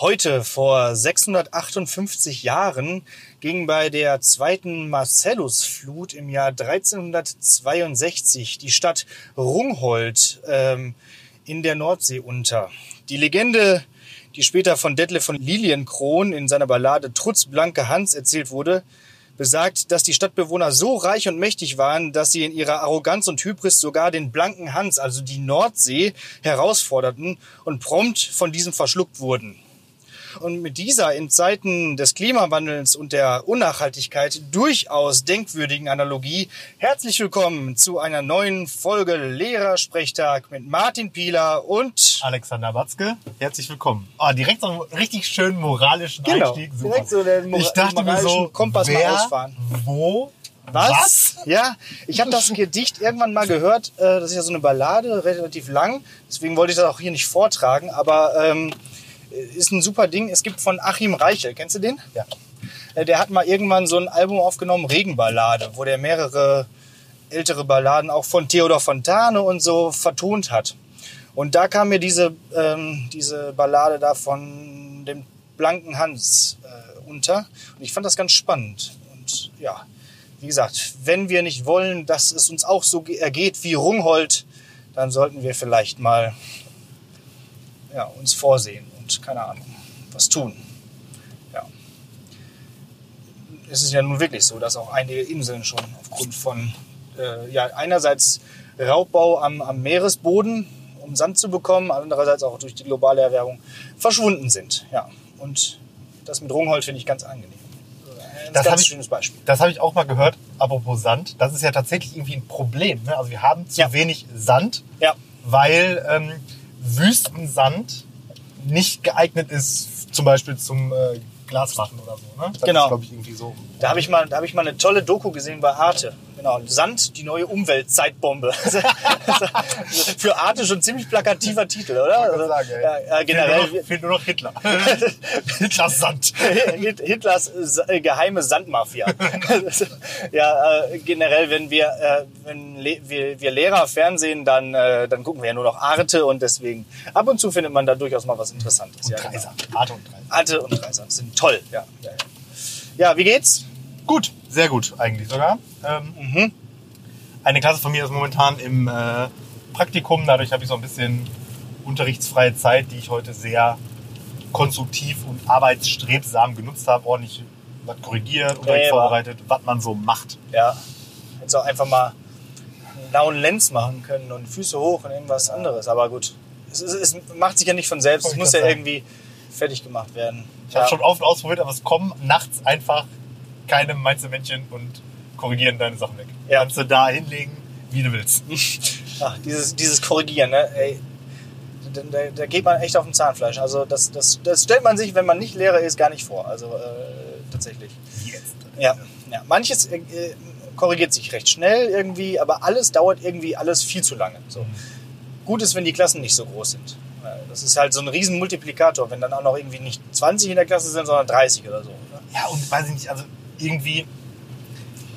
Heute, vor 658 Jahren, ging bei der zweiten Marcellusflut im Jahr 1362 die Stadt Rungholt ähm, in der Nordsee unter. Die Legende, die später von Detlef von Lilienkron in seiner Ballade Trutz Blanke Hans erzählt wurde, besagt, dass die Stadtbewohner so reich und mächtig waren, dass sie in ihrer Arroganz und Hybris sogar den blanken Hans, also die Nordsee, herausforderten und prompt von diesem verschluckt wurden. Und mit dieser in Zeiten des Klimawandels und der Unnachhaltigkeit durchaus denkwürdigen Analogie herzlich willkommen zu einer neuen Folge Lehrersprechtag mit Martin Pieler und Alexander Watzke. Herzlich willkommen. Ah, direkt so einen richtig schönen moralischen genau, Einstieg. Super. direkt so den Mora ich dachte mir so, Kompass wer, mal ausfahren. Wo was? Was? Ja, ich habe das Gedicht irgendwann mal gehört. Äh, das ist ja so eine Ballade, relativ lang. Deswegen wollte ich das auch hier nicht vortragen. Aber ähm, ist ein super Ding. Es gibt von Achim Reichel, kennst du den? Ja. Äh, der hat mal irgendwann so ein Album aufgenommen, Regenballade, wo der mehrere ältere Balladen auch von Theodor Fontane und so vertont hat. Und da kam mir diese, ähm, diese Ballade da von dem blanken Hans äh, unter. Und ich fand das ganz spannend. Und ja, wie gesagt, wenn wir nicht wollen, dass es uns auch so ergeht wie Rungholt, dann sollten wir vielleicht mal ja, uns vorsehen keine Ahnung, was tun. Ja. Es ist ja nun wirklich so, dass auch einige Inseln schon aufgrund von äh, ja, einerseits Raubbau am, am Meeresboden, um Sand zu bekommen, andererseits auch durch die globale Erwärmung verschwunden sind. Ja. Und das mit Rungholt finde ich ganz angenehm. Ein das ganz ich, schönes Beispiel. Das habe ich auch mal gehört, apropos Sand. Das ist ja tatsächlich irgendwie ein Problem. Ne? Also wir haben zu ja. wenig Sand, ja. weil ähm, Wüstensand nicht geeignet ist, zum Beispiel zum äh, Glas machen oder so. Ne? Das genau. Ist, ich, irgendwie so. Da habe ich, mal, da hab ich mal eine tolle Doku gesehen bei Arte. Genau, Sand, die neue Umweltzeitbombe. Für Arte schon ziemlich plakativer Titel, oder? Also, sagen, ja, generell. Fehlt nur, fehlt nur noch Hitler. Hitlers Sand. Hitlers äh, geheime Sandmafia. ja, äh, generell, wenn wir, äh, wenn wir, wir Lehrer Fernsehen, dann, äh, dann gucken wir ja nur noch Arte und deswegen ab und zu findet man da durchaus mal was Interessantes. Und ja, Dreiser. Genau. Arte und Dreiser. Arte und Dreiser sind toll. Ja, ja, ja. ja wie geht's? Gut, sehr gut eigentlich sogar. Ähm, mhm. Eine Klasse von mir ist momentan im äh, Praktikum, dadurch habe ich so ein bisschen unterrichtsfreie Zeit, die ich heute sehr konstruktiv und arbeitsstrebsam genutzt habe, ordentlich was korrigiert, Unterricht ja, vorbereitet, was man so macht. Ja, jetzt auch einfach mal einen lauen Lens machen können und Füße hoch und irgendwas anderes. Aber gut, es, es, es macht sich ja nicht von selbst. Es muss ja sagen. irgendwie fertig gemacht werden. Ich ja. habe schon oft ausprobiert, aber es kommen nachts einfach keine Männchen und korrigieren deine Sachen weg. Ja. Kannst du da hinlegen, wie du willst. Ach, dieses, dieses Korrigieren, ne? Ey, da, da, da, geht man echt auf dem Zahnfleisch. Also das, das, das stellt man sich, wenn man nicht Lehrer ist, gar nicht vor. Also äh, tatsächlich. Jetzt. Ja, ja. Manches äh, korrigiert sich recht schnell irgendwie, aber alles dauert irgendwie alles viel zu lange. So. Mhm. Gut ist, wenn die Klassen nicht so groß sind. Das ist halt so ein riesen Multiplikator, wenn dann auch noch irgendwie nicht 20 in der Klasse sind, sondern 30 oder so. Ne? Ja, und weiß ich nicht, also irgendwie,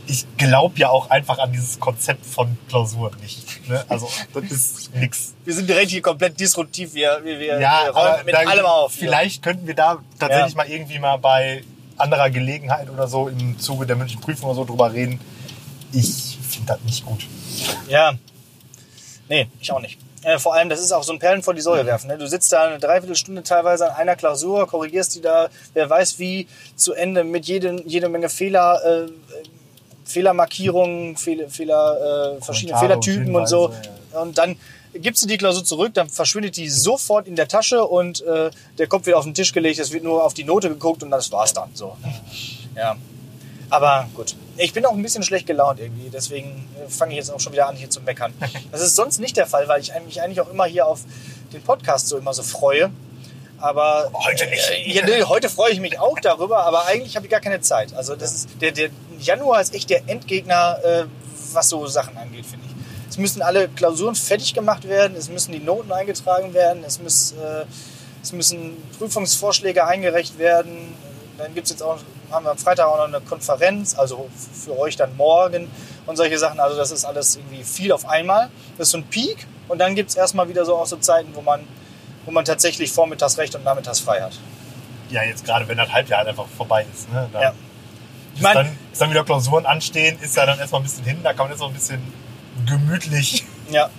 ich glaube ja auch einfach an dieses Konzept von Klausur nicht. Ne? Also das ist nix. Wir sind direkt hier komplett disruptiv. Wir, wir, wir, ja, räumen mit allem auf. Vielleicht ja. könnten wir da tatsächlich ja. mal irgendwie mal bei anderer Gelegenheit oder so im Zuge der mündlichen Prüfung oder so drüber reden. Ich finde das nicht gut. Ja. Nee, ich auch nicht. Äh, vor allem, das ist auch so ein Perlen vor die Säule werfen. Ne? Du sitzt da eine Dreiviertelstunde teilweise an einer Klausur, korrigierst die da, wer weiß wie, zu Ende mit jede, jede Menge Fehler, äh, Fehlermarkierungen, Fehler, Fehler äh, verschiedene Fehlertypen und so. Ja. Und dann gibst du die Klausur zurück, dann verschwindet die sofort in der Tasche und äh, der Kopf wird auf den Tisch gelegt, es wird nur auf die Note geguckt und das war's dann. So. Ja. Aber gut. Ich bin auch ein bisschen schlecht gelaunt irgendwie, deswegen äh, fange ich jetzt auch schon wieder an, hier zu meckern. Das ist sonst nicht der Fall, weil ich mich eigentlich auch immer hier auf den Podcast so immer so freue. Aber heute nicht. Äh, ja, nee, heute freue ich mich auch darüber, aber eigentlich habe ich gar keine Zeit. Also das ist der, der Januar ist echt der Endgegner, äh, was so Sachen angeht, finde ich. Es müssen alle Klausuren fertig gemacht werden, es müssen die Noten eingetragen werden, es, muss, äh, es müssen Prüfungsvorschläge eingereicht werden. Dann gibt es jetzt auch haben wir am Freitag auch noch eine Konferenz, also für euch dann morgen und solche Sachen. Also das ist alles irgendwie viel auf einmal. Das ist so ein Peak und dann gibt es erstmal wieder so auch so Zeiten, wo man, wo man tatsächlich vormittags recht und nachmittags frei hat. ja, jetzt gerade, wenn das Halbjahr halt einfach vorbei ist. Ne? Dann Ja. Ich ist, dann, ist dann wieder Klausuren anstehen, ist ja dann erstmal ein bisschen hin, da kann man jetzt noch ein bisschen gemütlich ja,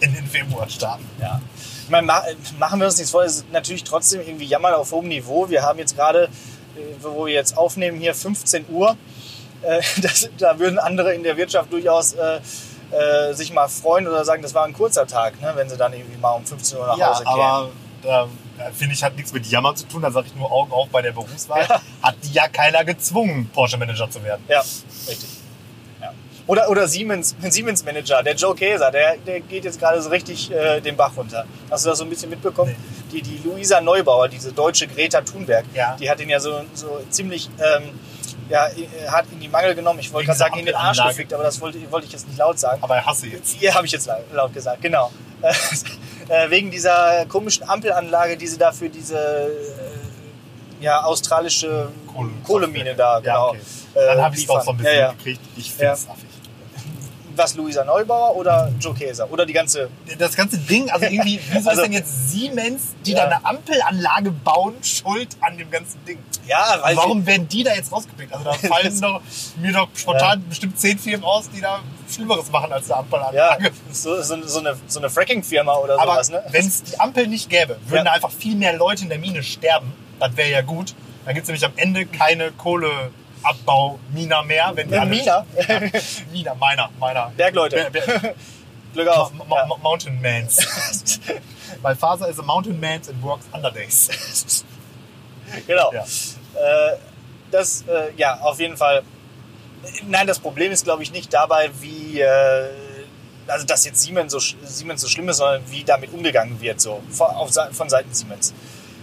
in den Februar starten. ja. Ich meine, ma machen wir uns nichts vor, es ist natürlich trotzdem irgendwie Jammern auf hohem Niveau. Wir haben jetzt gerade, wo wir jetzt aufnehmen, hier 15 Uhr. Äh, das, da würden andere in der Wirtschaft durchaus äh, äh, sich mal freuen oder sagen, das war ein kurzer Tag, ne? wenn sie dann irgendwie mal um 15 Uhr nach Ja, Hause kämen. aber da da finde ich, hat nichts mit Jammern zu tun. Da sage ich nur Augen auf bei der Berufswahl. Ja. Hat die ja keiner gezwungen, Porsche-Manager zu werden. Ja, richtig. Oder, oder Siemens, Siemens Manager, der Joe Käser, der, der geht jetzt gerade so richtig äh, den Bach runter. Hast du das so ein bisschen mitbekommen? Die, die Luisa Neubauer, diese deutsche Greta Thunberg, Ja. die hat ihn ja so, so ziemlich ähm, ja, äh, hart in die Mangel genommen. Ich wollte gerade sagen, in den Arsch gefickt, aber das wollte, wollte ich jetzt nicht laut sagen. Aber er hasse jetzt. Ja, habe ich jetzt laut, gesagt, genau. Äh, wegen dieser komischen Ampelanlage, die sie da für diese äh, ja, australische Kohle- Kohlemine da Ja, genau, okay. Dann habe ich es doch so ein bisschen Ja, ja. gekriegt. Ich finde es affig. Was, Luisa Neubauer oder Joe Käser? Oder die ganze... Das ganze Ding, also irgendwie, wieso Also- ist denn jetzt Siemens, die Ja. da eine Ampelanlage bauen, schuld an dem ganzen Ding? Ja, weil Warum werden die da jetzt rausgepickt? Also da fallen doch, mir doch spontan bestimmt zehn Firmen aus, die da Schlimmeres machen als eine Ja, Ampelanlage. so, so, so eine, so eine Fracking-Firma oder Aber sowas, ne? wenn es die Ampel nicht gäbe, würden Ja. da einfach viel mehr Leute in der Mine sterben. Das wäre ja gut. Dann gibt es nämlich am Ende keine Kohleabbau-Mina mehr. Wenn die Ja, alle- Mina? Ja, Mina, meiner, meiner. Bergleute. Ber- Ber- Glück auf. Ma- Ma- Ja. Mountain Mans. Weil Faser is a mountain man and works under days. genau. Ja. Äh, das, äh, ja, auf jeden Fall. Nein, das Problem ist, glaube ich, nicht dabei, wie, äh, also dass jetzt Siemens so, Siemens so schlimm ist, sondern wie damit umgegangen wird, so von, auf, von Seiten Siemens.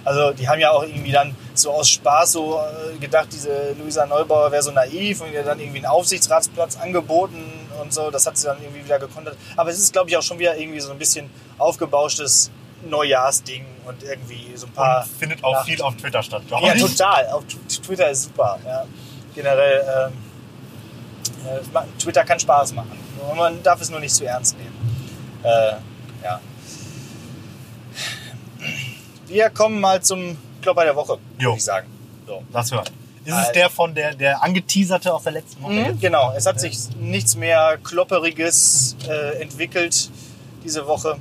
Also die haben ja auch irgendwie dann so aus Spaß so äh, gedacht, diese Luisa Neubauer wäre so naiv und ihr dann irgendwie einen Aufsichtsratsplatz angeboten und so. Das hat sie dann irgendwie wieder gekontert. Aber es ist, glaube ich, auch schon wieder irgendwie so ein bisschen aufgebauschtes Neujahrsding und irgendwie so ein paar... Und findet auch Ja. viel auf Twitter statt, glaube Ja, ich. total. Auf Twitter ist super. Ja. Generell, ähm, äh, Twitter kann Spaß machen. Man darf es nur nicht zu ernst nehmen. Äh, ja. Wir kommen mal zum Klopper der Woche, würde ich sagen. So. Lass hören. Ist es Alter. der von der, der angeteaserte aus der letzten Woche? Mhm, genau, es hat sich nichts mehr Klopperiges äh, entwickelt diese Woche.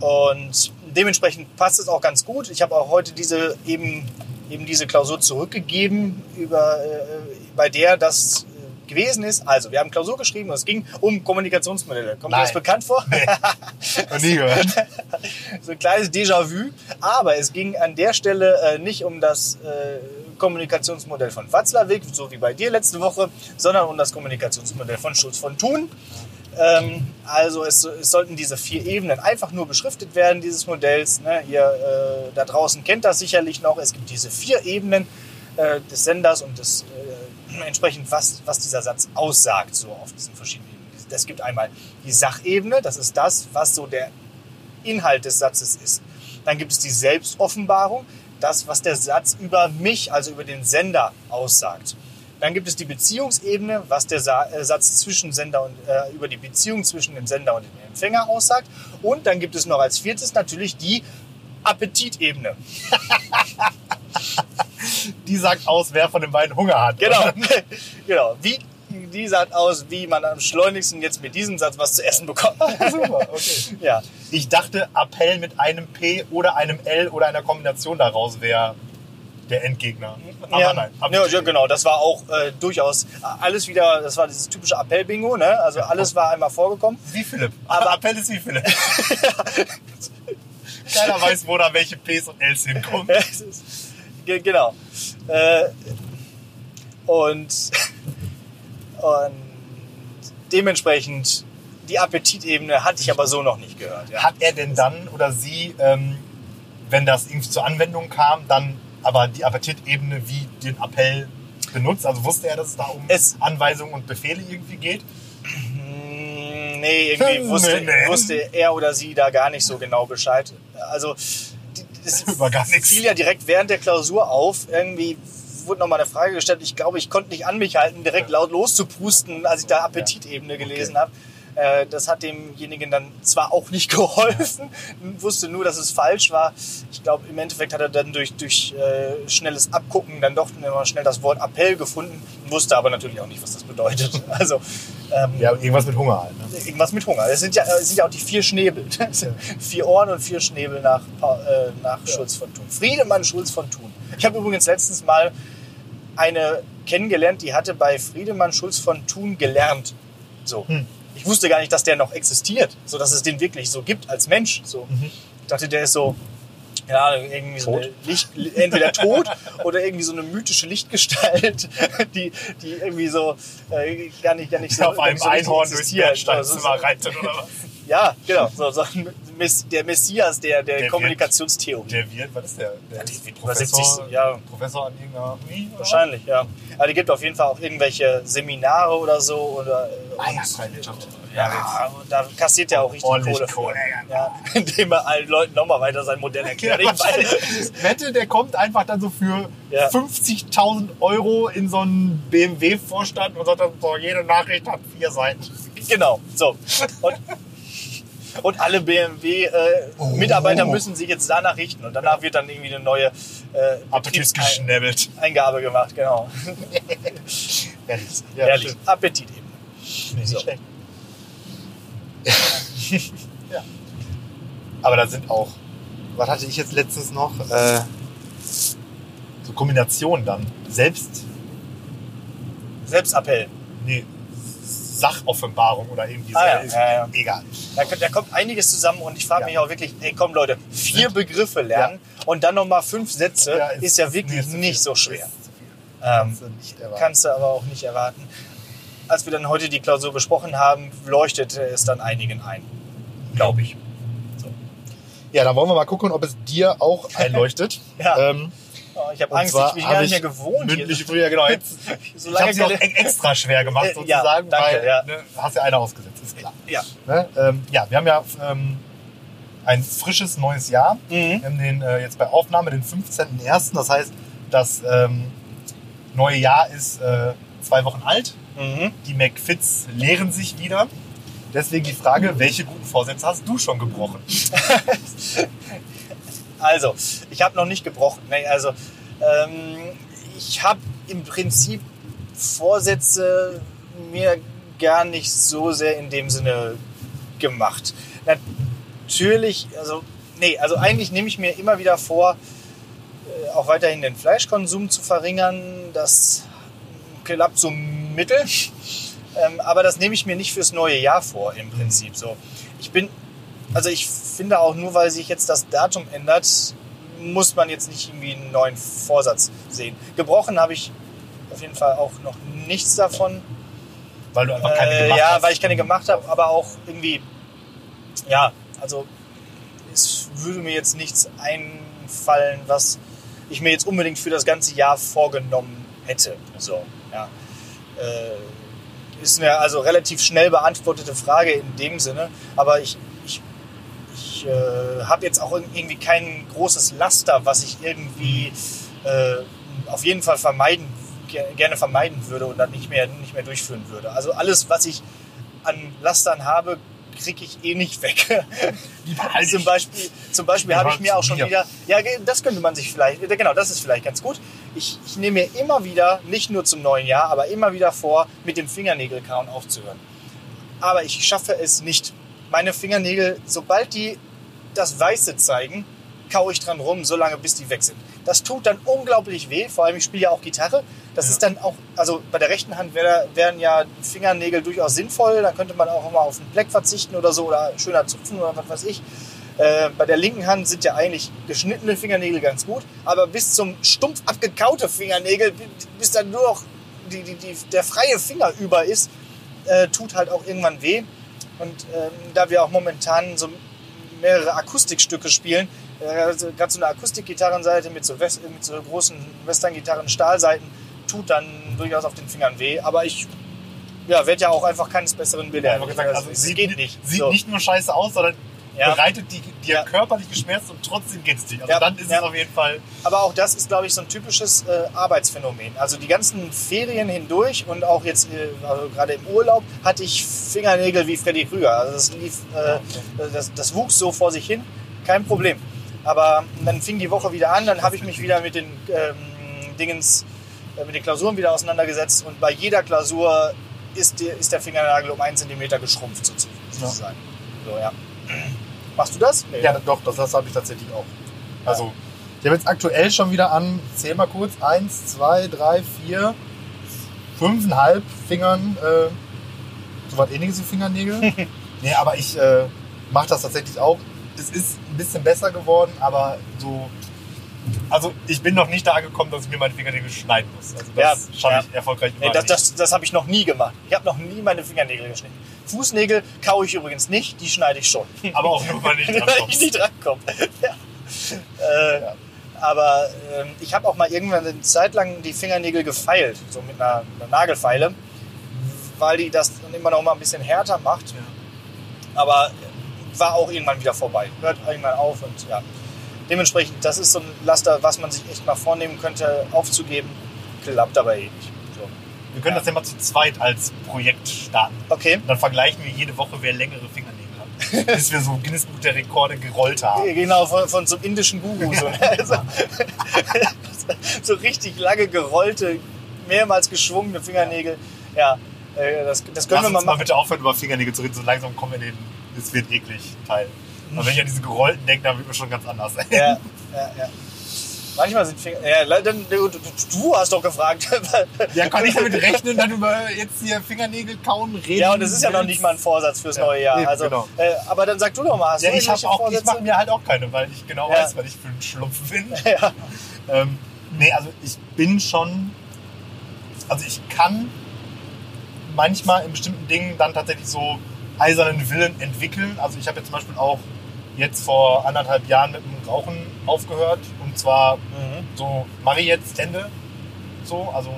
Und dementsprechend passt es auch ganz gut. Ich habe auch heute diese eben, eben diese Klausur zurückgegeben, über, äh, bei der das äh, gewesen ist. Also, wir haben Klausur geschrieben und es ging um Kommunikationsmodelle. Kommt dir das Nein. bekannt vor? Noch nie gehört. so ein kleines Déjà-vu. Aber es ging an der Stelle äh, nicht um das äh, Kommunikationsmodell von Watzlawick, so wie bei dir letzte Woche, sondern um das Kommunikationsmodell von Schutz von Thun. Ähm, also es, es sollten diese vier Ebenen einfach nur beschriftet werden, dieses Modells. Ne? Ihr äh, da draußen kennt das sicherlich noch. Es gibt diese vier Ebenen äh, des Senders und des, äh, entsprechend, was, was dieser Satz aussagt, so auf diesen verschiedenen Ebenen. Es gibt einmal die Sachebene, das ist das, was so der Inhalt des Satzes ist. Dann gibt es die Selbstoffenbarung, das, was der Satz über mich, also über den Sender aussagt. Dann gibt es die Beziehungsebene, was der äh, Satz zwischen Sender und äh, über die Beziehung zwischen dem Sender und dem Empfänger aussagt. Und dann gibt es noch als viertes natürlich die Appetitebene. Die sagt aus, wer von den beiden Hunger hat. Genau, genau. Wie, die sagt aus, wie man am schleunigsten jetzt mit diesem Satz was zu essen bekommt. Super, okay. ja, Ich dachte, Appell mit einem P oder einem L oder einer Kombination daraus wäre der Endgegner. Aber ja, nein. ja, ja, genau. Das war auch äh, durchaus alles wieder, das war dieses typische Appell-Bingo, ne? Also alles war einmal vorgekommen. Wie Philipp. Aber- Aber Appell ist wie Philipp. Keiner weiß, wo da welche Ps und Ls hinkommen. Genau. Äh, und, und dementsprechend die Appetitebene hatte ich aber so noch nicht gehört. Ja. Hat er denn dann oder sie, ähm, wenn das irgendwie zur Anwendung kam, dann aber die Appetitebene wie den Appell benutzt? Also wusste er, dass es da um Es- Anweisungen und Befehle irgendwie geht? Hm, Nee, irgendwie wusste, Nee, nee. wusste er oder sie da gar nicht so genau Bescheid. Also es Über gar nichts. fiel ja direkt während der Klausur auf. Irgendwie wurde nochmal eine Frage gestellt. Ich glaube, ich konnte nicht an mich halten, direkt laut loszupusten, als ich da Appetitebene gelesen habe. Äh, das hat demjenigen dann zwar auch nicht geholfen, wusste nur, dass es falsch war. Ich glaube, im Endeffekt hat er dann durch, durch äh, schnelles Abgucken dann doch schnell das Wort Appell gefunden, wusste aber natürlich auch nicht, was das bedeutet. Also ähm, Ja, irgendwas mit Hunger halt. Ne? irgendwas mit Hunger. Es sind ja, es sind ja auch die vier Schnäbel. vier Ohren und vier Schnäbel nach, äh, nach Schulz von Thun. Friedemann Schulz von Thun. Ich habe übrigens letztens mal eine kennengelernt, die hatte bei Friedemann Schulz von Thun gelernt. So. Hm. Ich wusste gar nicht, dass der noch existiert, so dass es den wirklich so gibt als Mensch. So. Ich dachte, der ist so ja, irgendwie so Tot? eine Licht, entweder tot oder irgendwie so eine mythische Lichtgestalt, die, die irgendwie so äh, gar nicht, gar nicht so, auf gar einem so Einhorn durchs. Bernsteinzimmer So, reitet oder was? Ja, genau. So, so der Messias der, der, Der Kommunikationstheorie. Der wird, was ist der? Der ist wird über 70, ja. Professor an irgendeiner Uni? Wahrscheinlich, ja. Aber die gibt auf jeden Fall auch irgendwelche Seminare oder so. Oder, äh, Ah ja, und- Freiwirtschaft. ja, und da kassiert er auch richtig Kohle. Kohle. Ja, indem er allen Leuten nochmal weiter sein Modell Ja, erklärt. Ich wahrscheinlich. weiß- Wette, der kommt einfach dann so für Ja. 50.000 Euro in so einen BMW-Vorstand und sagt dann so, jede Nachricht hat vier Seiten. Genau, so. Und, und alle BMW-Mitarbeiter Oh. müssen sich jetzt danach richten. Und danach wird dann irgendwie eine neue äh, Appetit Betriebsei- geschnäbelt. Eingabe gemacht, genau. Ehrlich. Ehrlich, Appetit eben. Nee, So. ja. Aber da sind auch, was hatte ich jetzt letztens noch? Äh, so Kombinationen dann. Selbst, Selbstappell. nee, Sachoffenbarung oder irgendwie so. Ah, ja, Ist ja. Egal. Da, kommt- da kommt einiges zusammen und ich frage mich auch wirklich, ey komm Leute, vier Begriffe lernen und dann nochmal fünf Sätze Ja, ist, ja wirklich ist nicht so schwer. Ist. Ähm, Kannst du nicht erwarten. kannst du aber auch nicht erwarten. Als wir dann heute die Klausur besprochen haben, leuchtete es dann einigen ein. Glaube ich. Ja, dann wollen wir mal gucken, ob es dir auch einleuchtet. Ja. Ähm, Oh, ich habe Angst, zwar ich bin gar nicht mehr gewohnt. mündlich hier. früher, genau. Jetzt, so ich habe sie auch e- extra schwer gemacht, Äh, ja, sozusagen, danke, weil ja. ne, hast ja einer ausgesetzt, ist klar. Ja. Ne? Ähm, ja, wir haben ja ähm, ein frisches neues Jahr. Mhm. Wir haben den äh, jetzt bei Aufnahme den 15.01. Das heißt, das ähm, neue Jahr ist äh, zwei Wochen alt. Mhm. Die McFits leeren sich wieder. Deswegen die Frage, welche guten Vorsätze hast du schon gebrochen? Also, ich habe noch nicht gebrochen. Nee, also, ähm, ich habe im Prinzip Vorsätze mir gar nicht so sehr in dem Sinne gemacht. Natürlich, also, nee, also eigentlich nehme ich mir immer wieder vor, äh, auch weiterhin den Fleischkonsum zu verringern. Das klappt so mittel. Ähm, aber das nehme ich mir nicht fürs neue Jahr vor, im Prinzip so. Ich bin also ich finde auch nur, weil sich jetzt das Datum ändert, muss man jetzt nicht irgendwie einen neuen Vorsatz sehen. Gebrochen habe ich auf jeden Fall auch noch nichts davon. Weil du einfach keine Äh, gemacht ja, hast. weil ich keine gemacht habe, aber auch irgendwie, ja, also es würde mir jetzt nichts einfallen, was ich mir jetzt unbedingt für das ganze Jahr vorgenommen hätte. So, ja. Äh, ist eine also relativ schnell beantwortete Frage in dem Sinne, aber ich, ich, äh, habe jetzt auch irgendwie kein großes Laster, was ich irgendwie äh, auf jeden Fall vermeiden, ge- gerne vermeiden würde und dann nicht mehr, nicht mehr durchführen würde. Also alles, was ich an Lastern habe, kriege ich eh nicht weg. Zum. Beispiel, zum Beispiel habe ich mir auch schon wieder, ja, das könnte man sich vielleicht, genau, das ist vielleicht ganz gut. Ich, ich nehme mir immer wieder, nicht nur zum neuen Jahr, aber immer wieder vor, mit dem Fingernägelkauen aufzuhören. Aber ich schaffe es nicht. Meine Fingernägel, sobald die das Weiße zeigen, kaue ich dran rum, solange bis die weg sind. Das tut dann unglaublich weh, vor allem ich spiele ja auch Gitarre. Das Ja. ist dann auch, also bei der rechten Hand wär, wären ja Fingernägel durchaus sinnvoll. Da könnte man auch mal auf einen Pleck verzichten oder so oder schöner zupfen oder was weiß ich. Äh, bei der linken Hand sind ja eigentlich geschnittene Fingernägel ganz gut, aber bis zum stumpf abgekaute Fingernägel, bis dann nur noch die, die, die, der freie Finger über ist, äh, tut halt auch irgendwann weh. Und ähm, da wir auch momentan so mehrere Akustikstücke spielen, äh, also gerade so eine Akustikgitarrenseite mit so, West mit so großen Western-Gitarren, Stahlseiten, tut dann durchaus auf den Fingern weh. Aber ich ja, werde ja auch einfach keines Besseren belehrt. Gesagt, also es sieht, geht nicht. Sieht So. nicht nur scheiße aus, sondern Ja. bereitet die, dir Ja. körperliche Schmerzen und trotzdem geht's dir. Also Ja. dann ist Ja. es auf jeden Fall. Aber auch das ist, glaube ich, so ein typisches äh, Arbeitsphänomen. Also die ganzen Ferien hindurch und auch jetzt äh, also gerade im Urlaub hatte ich Fingernägel wie Freddy Krüger. Also das, lief, äh, das, das wuchs so vor sich hin, kein Problem. Aber dann fing die Woche wieder an, dann habe ich mich wieder mit den ähm, Dingens, äh, mit den Klausuren wieder auseinandergesetzt und bei jeder Klausur ist, die, ist der Fingernagel um einen Zentimeter geschrumpft sozu- sozusagen. So, ja. Machst du das? Nee. Ja, doch, das, das habe ich tatsächlich auch. Also, ich habe jetzt aktuell schon wieder an, zähl mal kurz, eins, zwei, drei, vier, fünfeinhalb Fingern, äh, so was ähnliches wie Fingernägel. nee, aber ich äh, mache das tatsächlich auch. Es ist ein bisschen besser geworden, aber so. Also, ich bin noch nicht da angekommen, dass ich mir meine Fingernägel schneiden muss. Also, das Ja, schaffe ja. ich erfolgreich Nee, immer das nicht. das, das habe ich noch nie gemacht. Ich habe noch nie meine Fingernägel geschnitten. Fußnägel kaue ich übrigens nicht, die schneide ich schon. Aber auch nur, weil ich nicht rankomme. ja. Äh, Aber ähm, ich habe auch mal irgendwann eine Zeit lang die Fingernägel gefeilt, so mit einer, einer Nagelfeile, weil die das dann immer noch mal ein bisschen härter macht. Aber war auch irgendwann wieder vorbei. Hört irgendwann auf und ja. Dementsprechend, das ist so ein Laster, was man sich echt mal vornehmen könnte, aufzugeben. Klappt aber eh nicht. Wir können das ja mal zu zweit als Projekt starten. Okay. Und dann vergleichen wir jede Woche, wer längere Fingernägel hat. Bis wir so Guinness Buch der Rekorde gerollt haben. Genau, von, von so einem indischen Guru. So, ne? so, so richtig lange gerollte, mehrmals geschwungene Fingernägel. Ja, äh, das, das können Lass wir mal uns mal bitte aufhören, über Fingernägel zu reden. So langsam kommen wir in den, es wird eklig Teil. Aber wenn ich an diese gerollten denke, dann wird mir schon ganz anders. Ja, ja, ja. Manchmal sind Finger. Ja, dann, du, du- hast doch gefragt. Ja, kann ich damit rechnen, dann über jetzt hier Fingernägel kauen, reden? Ja, und es ist ja noch nicht mal ein Vorsatz fürs Ja, neue Jahr. Also, genau. äh, aber dann sag du doch mal, hast Ja, du ich habe irgendwelche auch, ich Vorsätze? mache mir halt auch keine, weil ich genau Ja. weiß, was ich für ein Schlumpf bin. Ja. Ähm, nee, also ich bin schon, also ich kann manchmal in bestimmten Dingen dann tatsächlich so eisernen Willen entwickeln. Also ich habe jetzt zum Beispiel auch jetzt vor anderthalb Jahren mit dem Rauchen aufgehört und zwar Mhm. so mache ich jetzt Ende. So, also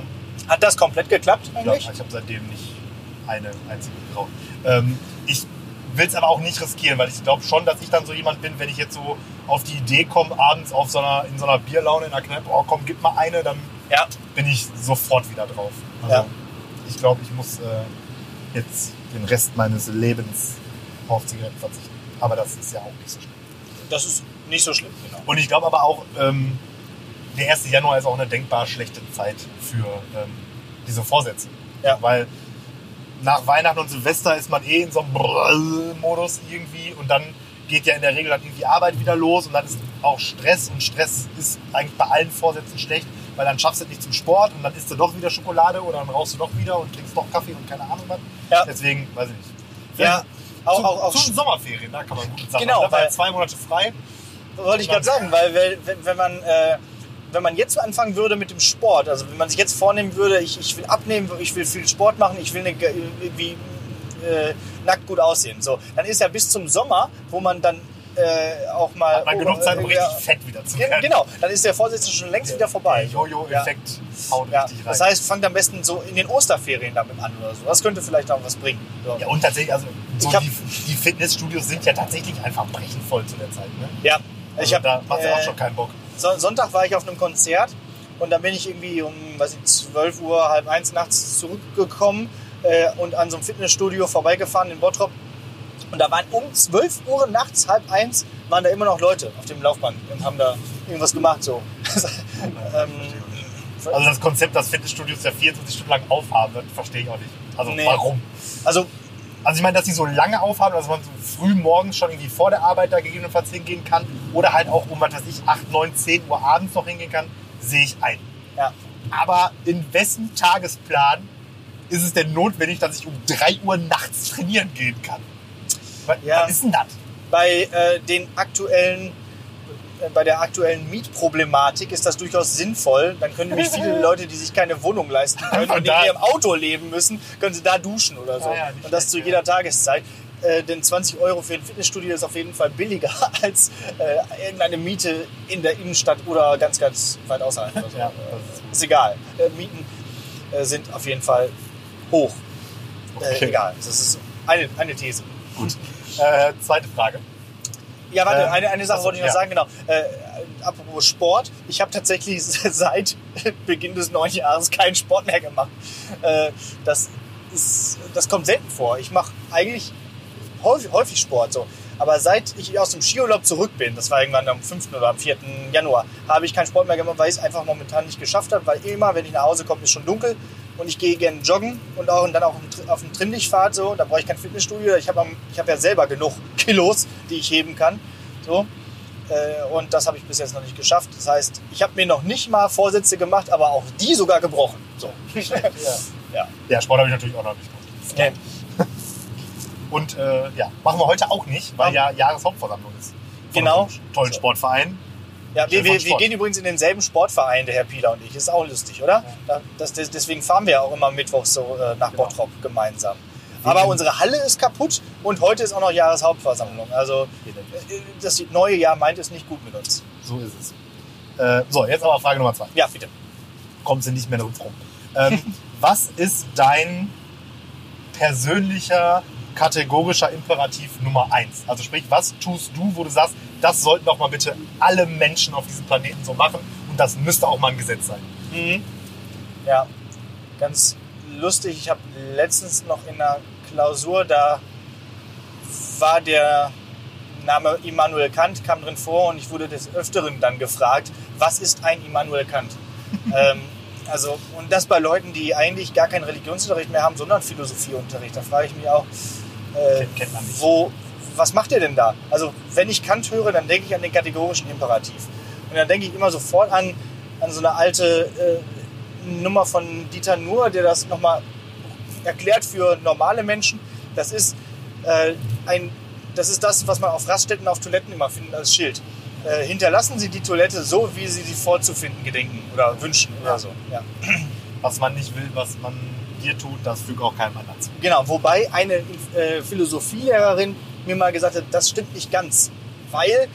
Hat das komplett geklappt ja, eigentlich? ich habe seitdem nicht eine einzige geraucht. Ähm, ich will es aber auch nicht riskieren, weil ich glaube schon, dass ich dann so jemand bin, wenn ich jetzt so auf die Idee komme, abends auf so einer, in so einer Bierlaune in der Kneipe, oh komm, gib mal eine, dann Ja. bin ich sofort wieder drauf. Also Ja. ich glaube, ich muss äh, jetzt den Rest meines Lebens auf Zigaretten verzichten. Aber das ist ja auch nicht so schlimm. Das ist nicht so schlimm, genau. Und ich glaube aber auch, ähm, der 1. Januar ist auch eine denkbar schlechte Zeit für ähm, diese Vorsätze. Ja. Weil nach Weihnachten und Silvester ist man eh in so einem Brrrr-Modus irgendwie und dann geht ja in der Regel dann irgendwie Arbeit wieder los und dann ist auch Stress und Stress ist eigentlich bei allen Vorsätzen schlecht, weil dann schaffst du es nicht zum Sport und dann isst du doch wieder Schokolade oder dann rauchst du doch wieder und trinkst doch Kaffee und keine Ahnung was. Ja. Deswegen, weiß ich nicht. Ja, auch, zu, auch, auch zu den Sommerferien, da kann man gut sagen. Genau, da war ja weil- zwei Monate frei. wollte ich gerade sagen, weil wenn, wenn man äh, wenn man jetzt anfangen würde mit dem Sport, also wenn man sich jetzt vornehmen würde, ich, ich will abnehmen, ich will viel Sport machen, ich will eine, ge- irgendwie äh, nackt gut aussehen, so, dann ist ja bis zum Sommer, wo man dann äh, auch mal Hat man genug Zeit, um äh, ja, richtig fett wieder zu werden. Genau, dann ist der Vorsitzende schon längst wieder vorbei. Jojo-Effekt haut Ja, richtig rein. das heißt, fangt am besten so in den Osterferien damit an oder so. Das könnte vielleicht auch was bringen. So. ja, und tatsächlich, also so Ich hab- die, die Fitnessstudios sind ja tatsächlich einfach brechend voll zu der Zeit. Ne? Ja, Also ich habe da macht auch äh, schon keinen Bock. So- Sonntag war ich auf einem Konzert und dann bin ich irgendwie um weiß ich, 12 Uhr, halb eins nachts zurückgekommen äh, und an so einem Fitnessstudio vorbeigefahren in Bottrop. Und da waren um 12 Uhr nachts, halb eins, waren da immer noch Leute auf dem Laufband und haben da irgendwas gemacht. So. ähm, Also das Konzept, dass Fitnessstudios ja 24 Stunden lang aufhaben, verstehe ich auch nicht. Also Nee. warum? also Also ich meine, dass die so lange aufhaben, dass man so früh morgens schon irgendwie vor der Arbeit da gegebenenfalls hingehen kann oder halt auch um, was weiß ich, 8, 9, 10 Uhr abends noch hingehen kann, sehe ich ein. ja, Aber in wessen Tagesplan ist es denn notwendig, dass ich um 3 Uhr nachts trainieren gehen kann? Was, Ja. was ist denn das? bei äh, den aktuellen bei der aktuellen Mietproblematik ist das durchaus sinnvoll. Dann können nämlich viele Leute, die sich keine Wohnung leisten können und in ihrem Auto leben müssen, können sie da duschen oder so. Ja, nicht und das zu ja. jeder Tageszeit. Äh, denn 20 Euro für ein Fitnessstudio ist auf jeden Fall billiger als äh, irgendeine Miete in der Innenstadt oder ganz, ganz weit außerhalb. Oder so. Ja, Äh, ist ist egal. Äh, Mieten äh, sind auf jeden Fall hoch. Äh, Okay. egal. Das ist eine, eine These. Gut. Äh, zweite Frage. Ja, warte, Ähm, eine, eine Sache achso, wollte ich noch ja. sagen, genau. Äh, apropos Sport, ich habe tatsächlich seit Beginn des neuen Jahres keinen Sport mehr gemacht. Äh, das, ist, das kommt selten vor. Ich mache eigentlich häufig, häufig Sport so. Aber seit ich aus dem Skiurlaub zurück bin, das war irgendwann am 5. oder am 4. Januar, habe ich keinen Sport mehr gemacht, weil ich es einfach momentan nicht geschafft habe, weil immer, wenn ich nach Hause komme, ist schon dunkel und ich gehe gerne joggen und auch und dann auch auf dem Trimmlichtfahrt so, da brauche ich kein Fitnessstudio. Ich habe ich habe ja selber genug Kilos, die ich heben kann. So. Äh, Und das habe ich bis jetzt noch nicht geschafft. Das heißt, ich habe mir noch nicht mal Vorsätze gemacht, aber auch die sogar gebrochen. So. ja. Ja, Sport habe ich natürlich auch noch nicht gemacht. Okay. Und äh, ja, machen wir heute auch nicht, weil ja Jahreshauptversammlung ist. Von Genau. tollen. Sportverein. Ja, wir, wir, wir gehen übrigens in denselben Sportverein, der Herr Pieler und ich. Ist auch lustig, oder? Da- Das, das, deswegen fahren wir ja auch immer mittwochs so äh, nach Genau. Bottrop gemeinsam. Aber unsere Halle ist kaputt und heute ist auch noch Jahreshauptversammlung. Also äh, das neue Jahr meint es nicht gut mit uns. So ist es. Äh, so, jetzt aber Frage Nummer zwei. Ja, bitte. Kommt sie nicht mehr drum rum. Ähm, was ist dein persönlicher kategorischer Imperativ Nummer eins? Also sprich, was tust du, wo du sagst, das sollten doch mal bitte alle Menschen auf diesem Planeten so machen und das müsste auch mal ein Gesetz sein. Mhm. Ja, ganz lustig. Ich habe letztens noch in einer Klausur, da war der Name Immanuel Kant, kam drin vor und ich wurde des Öfteren dann gefragt, was ist ein Immanuel Kant? ähm, also, und das bei Leuten, die eigentlich gar keinen Religionsunterricht mehr haben, sondern Philosophieunterricht. Da frage ich mich auch, äh, Kennt- man nicht. wo, was macht ihr denn da? Also, wenn ich Kant höre, dann denke ich an den kategorischen Imperativ. Und dann denke ich immer sofort an, an so eine alte äh, Nummer von Dieter Nuhr, der das nochmal erklärt für normale Menschen. Das ist, äh, ein, das ist das, was man auf Raststätten, auf Toiletten immer findet als Schild. Äh, hinterlassen Sie die Toilette so, wie Sie sie vorzufinden gedenken oder wünschen oder so. Ja. Was man nicht will, was man dir tut, das fügt auch keinem anderen zu. Genau, wobei eine äh, Philosophielehrerin mir mal gesagt hat, das stimmt nicht ganz, weil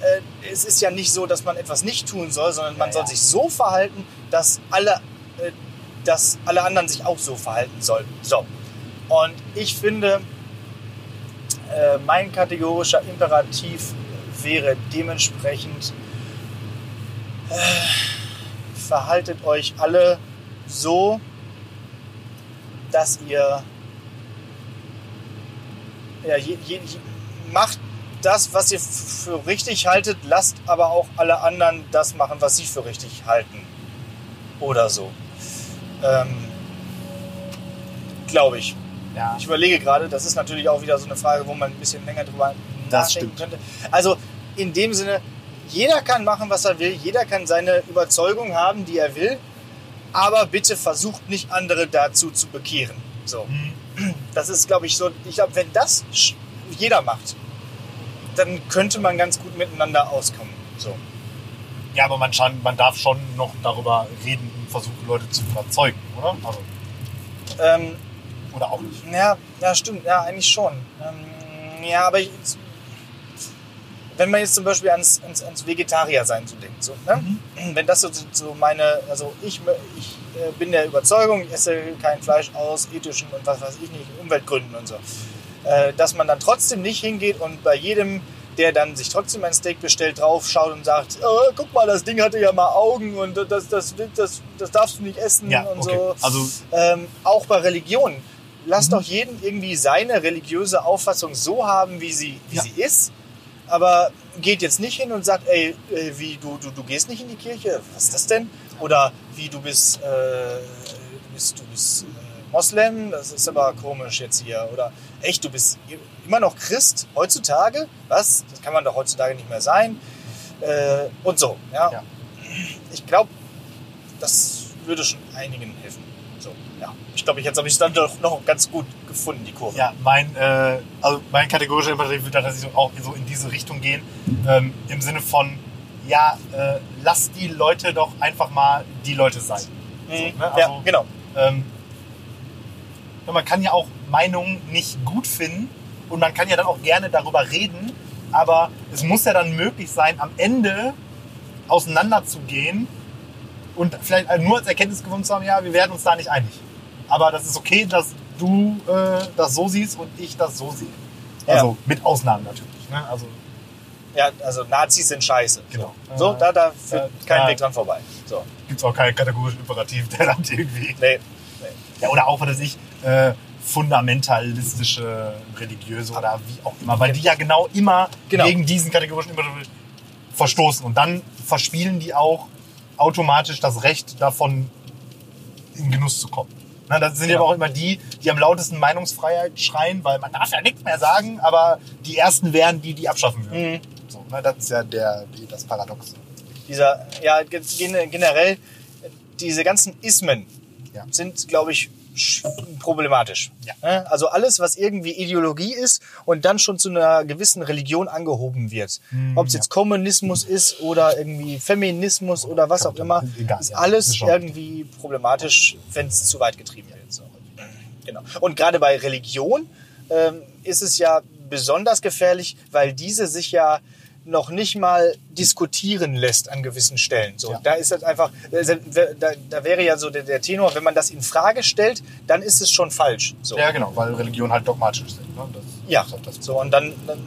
äh, es ist ja nicht so, dass man etwas nicht tun soll, sondern man Ja, soll ja. sich so verhalten, dass alle, äh, dass alle anderen sich auch so verhalten sollen. So. Und ich finde, äh, mein kategorischer Imperativ wäre dementsprechend, äh, verhaltet euch alle so, dass ihr ja, je, je, macht das, was ihr für richtig haltet, lasst aber auch alle anderen das machen, was sie für richtig halten. Oder so. Ähm, Glaube ich. Ja. Ich überlege gerade, das ist natürlich auch wieder so eine Frage, wo man ein bisschen länger drüber Das nachdenken stimmt. könnte. Also in dem Sinne, jeder kann machen, was er will, jeder kann seine Überzeugung haben, die er will, aber bitte versucht nicht andere dazu zu bekehren. So. Das ist, glaube ich, so. Ich glaube, wenn das jeder macht, dann könnte man ganz gut miteinander auskommen. So. Ja, aber man, schon, man darf schon noch darüber reden und versuchen, Leute zu überzeugen, oder? Also, Ähm, oder auch nicht. ja, ja, stimmt. Ja, eigentlich schon. Ähm, ja, aber ich, wenn man jetzt zum Beispiel ans, ans, ans Vegetarier-Sein so denkt, so, ne? wenn das so, so meine, also ich, ich äh, bin der Überzeugung, ich esse kein Fleisch aus ethischen und was weiß ich nicht, Umweltgründen und so, äh, dass man dann trotzdem nicht hingeht und bei jedem, der dann sich trotzdem ein Steak bestellt, drauf schaut und sagt, oh, guck mal, das Ding hatte ja mal Augen und das, das, das, das darfst du nicht essen Ja, und okay. so. Also, Ähm, auch bei Religion. Lass Mhm. doch jeden irgendwie seine religiöse Auffassung so haben, wie sie, wie Ja. sie ist. Aber geht jetzt nicht hin und sagt, ey, äh, wie du, du, du gehst nicht in die Kirche? Was ist das denn? Oder wie du bist, äh, du bist, du bist äh, Moslem? Das ist aber komisch jetzt hier. Oder echt, du bist immer noch Christ heutzutage? Was? Das kann man doch heutzutage nicht mehr sein. Äh, und so. Ja. Ja. Ich glaube, das würde schon einigen helfen. Ja. Ich glaube, jetzt habe ich es dann doch noch ganz gut gefunden, die Kurve. ja, mein, äh, also mein kategorischer Imperativ würde tatsächlich auch so in diese Richtung gehen. Ähm, Im Sinne von, ja, äh, lass die Leute doch einfach mal die Leute sein. Mhm. So, ne? ja, Also- genau. Ähm, ja, man kann ja auch Meinungen nicht gut finden und man kann ja dann auch gerne darüber reden, aber es muss ja dann möglich sein, am Ende auseinanderzugehen und vielleicht nur als Erkenntnis gefunden zu haben, ja, wir werden uns da nicht einig. Aber das ist okay, dass du äh, das so siehst und ich das so sehe. Ja. Also mit Ausnahmen natürlich. Ne? Also Ja, also Nazis sind scheiße. Genau. So, da, da führt Ja, kein. Weg dran vorbei. So. Gibt es auch keinen kategorischen Imperativ, der dann irgendwie. Nee. Ja, oder auch, was weiß ich, äh, fundamentalistische, religiöse oder wie auch immer. Weil die ja genau immer Genau. gegen diesen kategorischen Imperativ verstoßen. Und dann verspielen die auch automatisch das Recht davon, in Genuss zu kommen. Na, das sind ja Genau. aber auch immer die, die am lautesten Meinungsfreiheit schreien, weil man darf ja nichts mehr sagen, aber die Ersten wären die, die abschaffen würden. Mhm. So, na, das ist ja der, das Paradox. Dieser, ja, ge- gen- generell, diese ganzen Ismen Ja. sind, glaube ich, problematisch. Ja. Also alles, was irgendwie Ideologie ist und dann schon zu einer gewissen Religion angehoben wird. Ob es jetzt Kommunismus ist oder irgendwie Feminismus oder was auch immer, Egal, ist ja. alles Ist irgendwie problematisch, wenn es zu weit getrieben wird. So. Genau. Und gerade bei Religion ähm, ist es ja besonders gefährlich, weil diese sich ja noch nicht mal diskutieren lässt an gewissen Stellen. So, Ja. da ist es einfach, äh, da, da wäre ja so der, der Tenor, wenn man das in Frage stellt, dann ist es schon falsch. So. Ja, genau, weil Religion halt dogmatisch ist. Ne? Das, Ja, das, hat das, so und dann, dann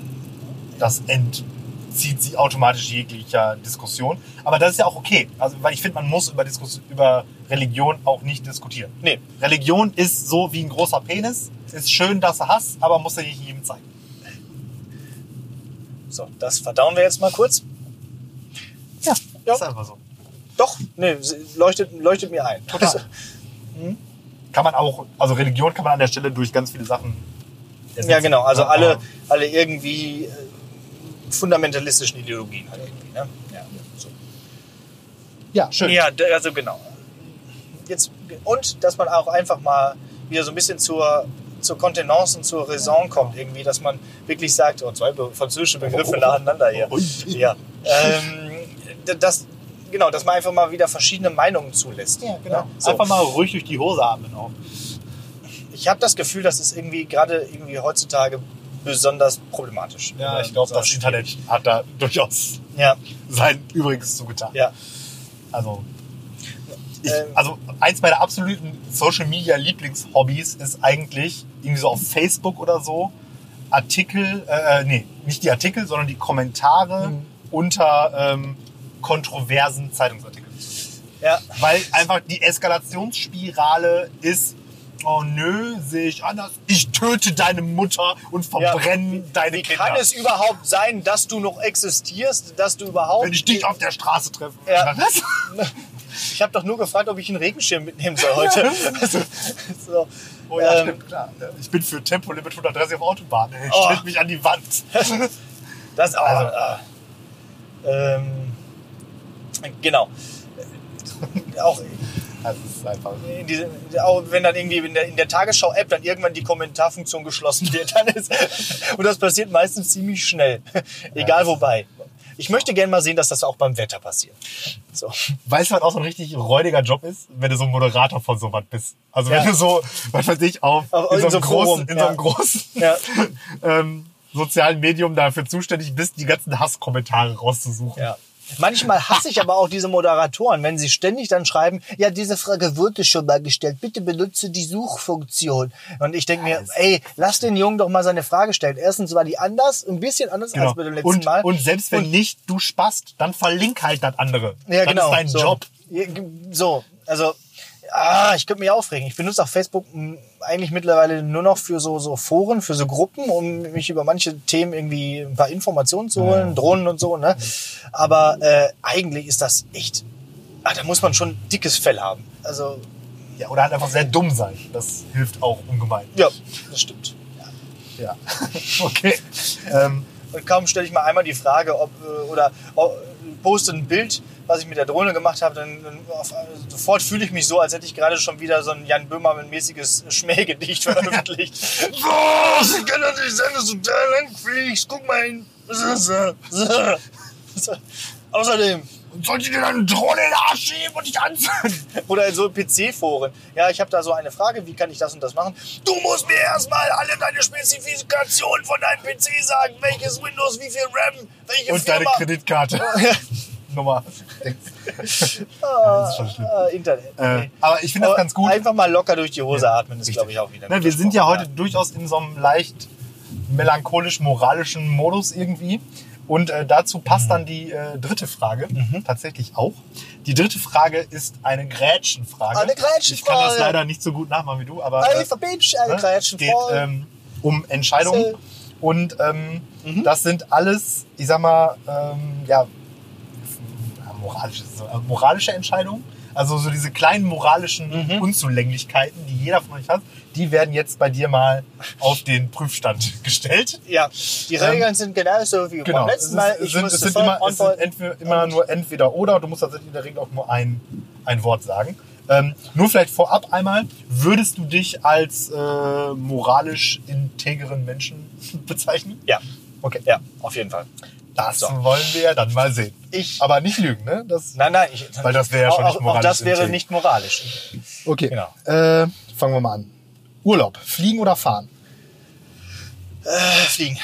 das entzieht sie automatisch jeglicher Diskussion. Aber das ist ja auch okay. Also, weil ich finde, man muss über, Diskus über Religion auch nicht diskutieren. nee, Religion ist so wie ein großer Penis. Ist schön, dass du hast, aber muss er nicht jedem zeigen. So, das verdauen wir jetzt mal kurz. Ja, Ja. ist einfach so. Doch, nee, leuchtet, leuchtet mir ein. Total. Kann man auch, also Religion kann man an der Stelle durch ganz viele Sachen ersetzen. Ja, genau. Also alle, alle irgendwie äh, fundamentalistischen Ideologien halt irgendwie. Ne? Ja, so. Ja, schön. ja, also genau. Jetzt, und dass man auch einfach mal wieder so ein bisschen zur, zur Kontenance und zur Raison kommt, irgendwie, dass man wirklich sagt, oh, zwei französische Begriffe nacheinander hier. Ja. Ähm, das, genau, dass man einfach mal wieder verschiedene Meinungen zulässt. Ja, genau. So. Einfach mal ruhig durch die Hose atmen auch. Ich habe das Gefühl, das ist irgendwie gerade irgendwie heutzutage besonders problematisch. Ja, ich glaube, das Internet hat da durchaus Ja, sein Übriges zugetan. ja. Also, ich, Ähm. also eins meiner absoluten Social Media Lieblingshobbys ist eigentlich irgendwie so auf Facebook oder so Artikel, äh, nee, nicht die Artikel, sondern die Kommentare Mhm. unter ähm, kontroversen Zeitungsartikeln. Ja, Weil einfach die Eskalationsspirale ist, oh nö, sehe ich anders, ich töte deine Mutter und verbrenne deine Wie Kinder. kann es überhaupt sein, dass du noch existierst, dass du überhaupt... wenn ich dich auf der Straße treffe. Ja. Ich habe doch nur gefragt, ob ich einen Regenschirm mitnehmen soll heute. Also, so. Oh ja, Ähm, stimmt, klar. Ich bin für Tempolimit 130 auf Autobahn. Ich Oh. stell mich an die Wand. Das auch. Also- ähm, genau. Auch, Das ist einfach. in diese, auch wenn dann irgendwie in der, in der Tagesschau-App dann irgendwann die Kommentarfunktion geschlossen wird, dann ist, und das passiert meistens ziemlich schnell. Egal wobei. Ich möchte gerne mal sehen, dass das auch beim Wetter passiert. So. Weißt du, was auch so ein richtig räudiger Job ist? Wenn du so ein Moderator von sowas bist. Also wenn Ja. du so, was weiß ich, auf, Auf in, so in so einem großen, in so einem großen Ja. ähm, sozialen Medium dafür zuständig bist, die ganzen Hasskommentare rauszusuchen. Ja. Manchmal hasse ich aber auch diese Moderatoren, wenn sie ständig dann schreiben, ja, diese Frage wurde schon mal gestellt, bitte benutze die Suchfunktion. Und ich denke mir, ey, lass den Jungen doch mal seine Frage stellen. Erstens war die anders, ein bisschen anders Genau. als bei dem letzten Und, Mal. und selbst wenn nicht du spast, dann verlink halt das andere. ja, das genau. ist dein so. Job. So, also, ah, ich könnte mich aufregen. Ich benutze auch Facebook eigentlich mittlerweile nur noch für so, so Foren, für so Gruppen, um mich über manche Themen irgendwie ein paar Informationen zu holen, Drohnen und so, ne? Aber äh, eigentlich ist das echt, ah, da muss man schon dickes Fell haben. Also, Ja, oder halt einfach sehr dumm sein. Das hilft auch ungemein. ja, das stimmt. Ja. okay. ähm, Und kaum stelle ich mal einmal die Frage, ob äh, oder ob, poste ein Bild, was ich mit der Drohne gemacht habe, dann, dann auf, sofort fühle ich mich so, als hätte ich gerade schon wieder so ein Jan Böhmermann-mäßiges Schmähgedicht veröffentlicht. Was? Ich kann das nicht sein, dass du da lang fliegst. Guck mal hin. So, so, so. Außerdem, soll ich dir dann eine Drohne in den Arsch schieben und dich anzünden? oder in so PC-Foren. Ja, ich habe da so eine Frage, wie kann ich das und das machen? Du musst mir erstmal alle deine Spezifikationen von deinem PC sagen. Welches Windows, wie viel RAM, welche Und deine Firma. Kreditkarte. Nummer. das ist schon schlimm. Äh, Internet. Äh, Nee. aber ich finde das ganz gut. Einfach mal locker durch die Hose Ja, atmen, ist, glaube ich, auch wieder. ein Ne, wir sind ja heute durchaus in so einem leicht melancholisch-moralischen Modus irgendwie. Und äh, dazu passt dann die äh, dritte Frage tatsächlich auch. Die dritte Frage ist eine Grätschenfrage. Eine Grätschenfrage. Ich kann das leider nicht so gut nachmachen wie du, aber Eine äh, eine ne, Grätschenfrage. geht ähm, um Entscheidungen. So. Und ähm, Mhm. das sind alles, ich sag mal, ähm, ja, moralische, äh, moralische Entscheidungen. Also so diese kleinen moralischen Mhm. Unzulänglichkeiten, die jeder von euch hat, die werden jetzt bei dir mal auf den Prüfstand gestellt. Ja, die Regeln sind genauso wie Genau. beim letzten Mal. es Ich sind, es sind immer, es sind entweder, immer nur entweder oder. Du musst tatsächlich in der Regel auch nur ein, ein Wort sagen. Ähm, nur vielleicht vorab einmal, würdest du dich als äh, moralisch integeren Menschen bezeichnen? Ja, Okay. ja, auf jeden Fall. Das So. wollen wir ja dann mal sehen. Ich, Aber nicht lügen, ne? Das, nein, nein, ich, Weil das wäre ja schon auch, nicht auch, auch moralisch das wäre integer. nicht moralisch. okay. Genau. Äh, fangen wir mal an. Urlaub, fliegen oder fahren? Äh, fliegen,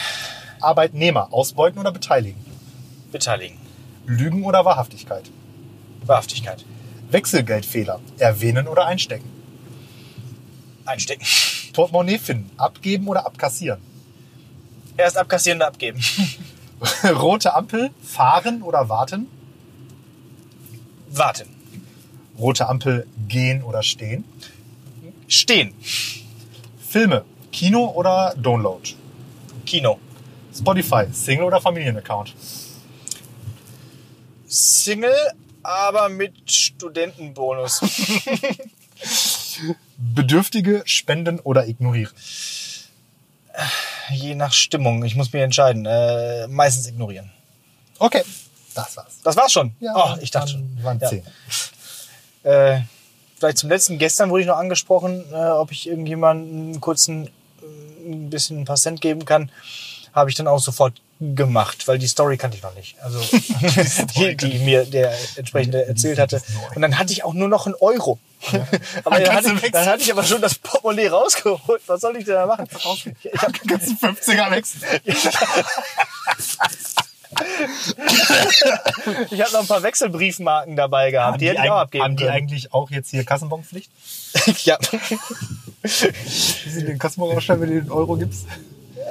Arbeitnehmer, ausbeuten oder beteiligen? beteiligen, Lügen oder Wahrhaftigkeit? Wahrhaftigkeit, Wechselgeldfehler, erwähnen oder einstecken? einstecken. Portemonnaie finden, abgeben oder abkassieren? Erst abkassieren und abgeben. Rote Ampel, fahren oder warten? Warten. Rote Ampel, gehen oder stehen? Stehen. Filme, Kino oder Download? Kino. Spotify, Single oder Familienaccount? Single, aber mit Studentenbonus. Bedürftige, spenden oder ignorieren? Je nach Stimmung. Ich muss mich entscheiden. Äh, meistens ignorieren. Okay, das war's. Das war's schon. Ja, oh, ich dachte schon. Waren Ja. zehn. Äh, vielleicht zum letzten. Gestern wurde ich noch angesprochen, äh, ob ich irgendjemanden einen kurzen, äh, ein bisschen ein paar Cent geben kann. Habe ich dann auch sofort gemacht, weil die Story kannte ich noch nicht. Also die, die mir der entsprechende erzählt hatte. Und dann hatte ich auch nur noch einen Euro. aber Dann hatte, ich, dann hatte ich aber schon das Portemonnaie rausgeholt. Was soll ich denn da machen? Ich, ich habe du 50er wechseln? ich hab noch ein paar Wechselbriefmarken dabei gehabt. Die, hätte ich auch abgeben haben die können. eigentlich auch jetzt hier Kassenbonpflicht? ja. Wie sie den Kassenbon ausstellen, wenn du den Euro gibst?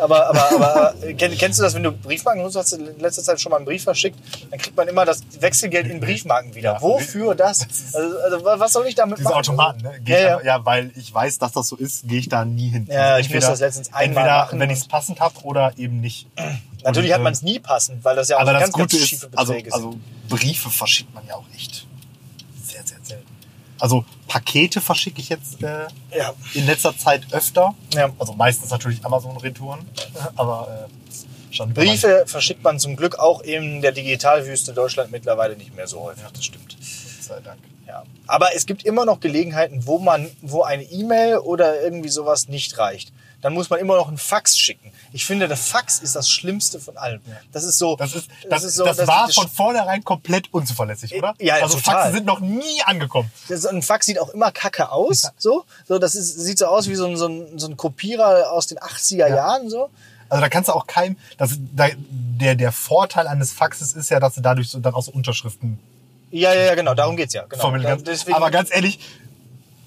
Aber, aber, aber äh, kenn, kennst du das, wenn du Briefmarken nutzt, hast du in letzter Zeit schon mal einen Brief verschickt, dann kriegt man immer das Wechselgeld in Briefmarken wieder. Ja. Wofür das? Also, also wa- was soll ich damit Diese machen? Automaten, ne? Ja, ja. aber- ja, weil ich weiß, dass das so ist, gehe ich da nie hin. Also Ja, ich muss das letztens einmal entweder, machen wenn ich es passend habe oder eben nicht. Natürlich Und, hat man es nie passend, weil das ja auch Aber ganz, Gute ganz schiefe ist, also, Beträge sind. also Briefe verschickt man ja auch echt. Also Pakete verschicke ich jetzt äh, Ja. in letzter Zeit öfter. Ja. Also meistens natürlich Amazon-Retouren, aber äh, schon Briefe verschickt man zum Glück auch in der Digitalwüste Deutschland mittlerweile nicht mehr so häufig. Das stimmt. Gott sei Dank. Ja. Aber es gibt immer noch Gelegenheiten, wo man, wo eine E-Mail oder irgendwie sowas nicht reicht. Dann muss man immer noch einen Fax schicken. Ich finde, der Fax ist das Schlimmste von allem. Das ist so. Das, ist, das, ist so. das das- war das- von vornherein komplett unzuverlässig, oder? Ja, also total. Faxe sind noch nie angekommen. Das, ein Fax sieht auch immer kacke aus. So, so das ist, sieht so aus wie so ein, so ein, so ein Kopierer aus den 80er Jahren. So. Also da kannst du auch keinem, das, da, der, der Vorteil eines Faxes ist ja, dass du dadurch so, dann auch so Unterschriften Ja, ja, ja, genau. Darum geht's ja. Genau. Deswegen, Aber ganz ehrlich,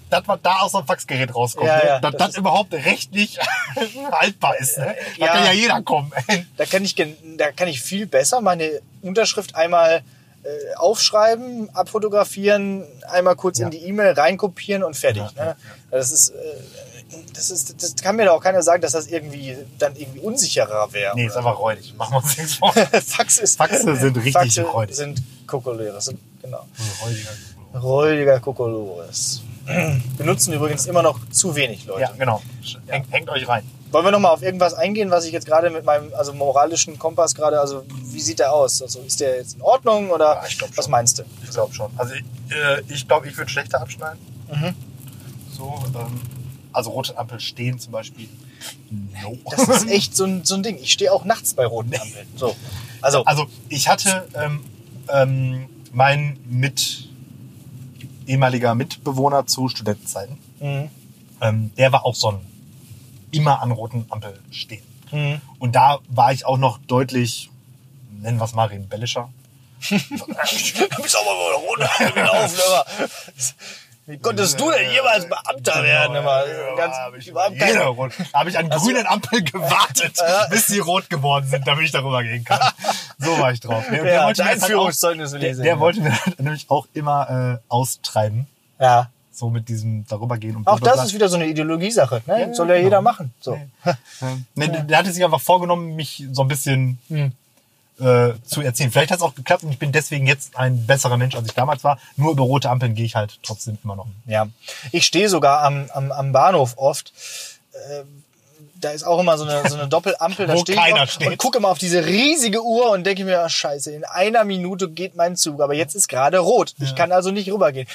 das, was da aus einem Faxgerät rauskommt, Ja, ne? ja, dass das das, überhaupt rechtlich haltbar ist. Ne? Da Ja. kann ja jeder kommen. Da kann ich, da kann ich viel besser meine Unterschrift einmal äh, aufschreiben, abfotografieren, einmal kurz in die E-Mail reinkopieren und fertig. Ne? Das ist, äh, das ist, das kann mir doch auch keiner sagen, dass das irgendwie dann irgendwie unsicherer wäre. Nee, ist einfach räudig. Machen wir uns nichts vor. Fax ist, Faxe sind richtig Faxe räudig. sind Kokolores, genau. Räudiger. Räudiger Kokolores. Benutzen übrigens immer noch zu wenig Leute. Ja, genau. Hängt, hängt euch rein. Wollen wir noch mal auf irgendwas eingehen, was ich jetzt gerade mit meinem also moralischen Kompass gerade, also wie sieht der aus? Also ist der jetzt in Ordnung oder Ja, ich glaub was meinst du? Ich glaube schon. Also ich äh, ich, glaube, ich würde schlechter abschneiden. Mhm. So, ähm, also rote Ampel stehen zum Beispiel. No. Das ist echt so ein, so ein Ding. Ich stehe auch nachts bei roten Ampeln. So. Also, Also ich hatte ähm, ähm, mein mit ehemaliger Mitbewohner zu Studentenzeiten. mhm. Ähm, der war auch so ein immer an roten Ampel stehen. Mhm. Und da war ich auch noch deutlich, nennen wir es mal rebellischer. du bist auch mal bei der roten Ampel gelaufen, aber Wie konntest du denn jemals Beamter werden? Immer ganz habe ich, überhaupt jede keine- rot. Hab ich an grünen Ampeln gewartet, bis sie rot geworden sind, damit ich darüber gehen kann. So war ich drauf. Der, Ja, wollte mir halt auch, der, der wollte mir halt nämlich auch immer äh, austreiben. Ja. So mit diesem darüber gehen und Auch das ist wieder so eine Ideologiesache. Ne? Ja, Soll ja genau. jeder machen. So. Ähm, Nee, der hatte sich einfach vorgenommen, mich so ein bisschen Hm. Äh, zu erziehen. Vielleicht hat es auch geklappt und ich bin deswegen jetzt ein besserer Mensch, als ich damals war. Nur über rote Ampeln gehe ich halt trotzdem immer noch. Ja. Ich stehe sogar am, am, am Bahnhof oft. Äh, da ist auch immer so eine, so eine Doppelampel. Da stehe ich keiner steht. und gucke immer auf diese riesige Uhr und denke mir, ach, scheiße, in einer Minute geht mein Zug. Aber jetzt ist gerade rot. Ich kann also nicht rübergehen.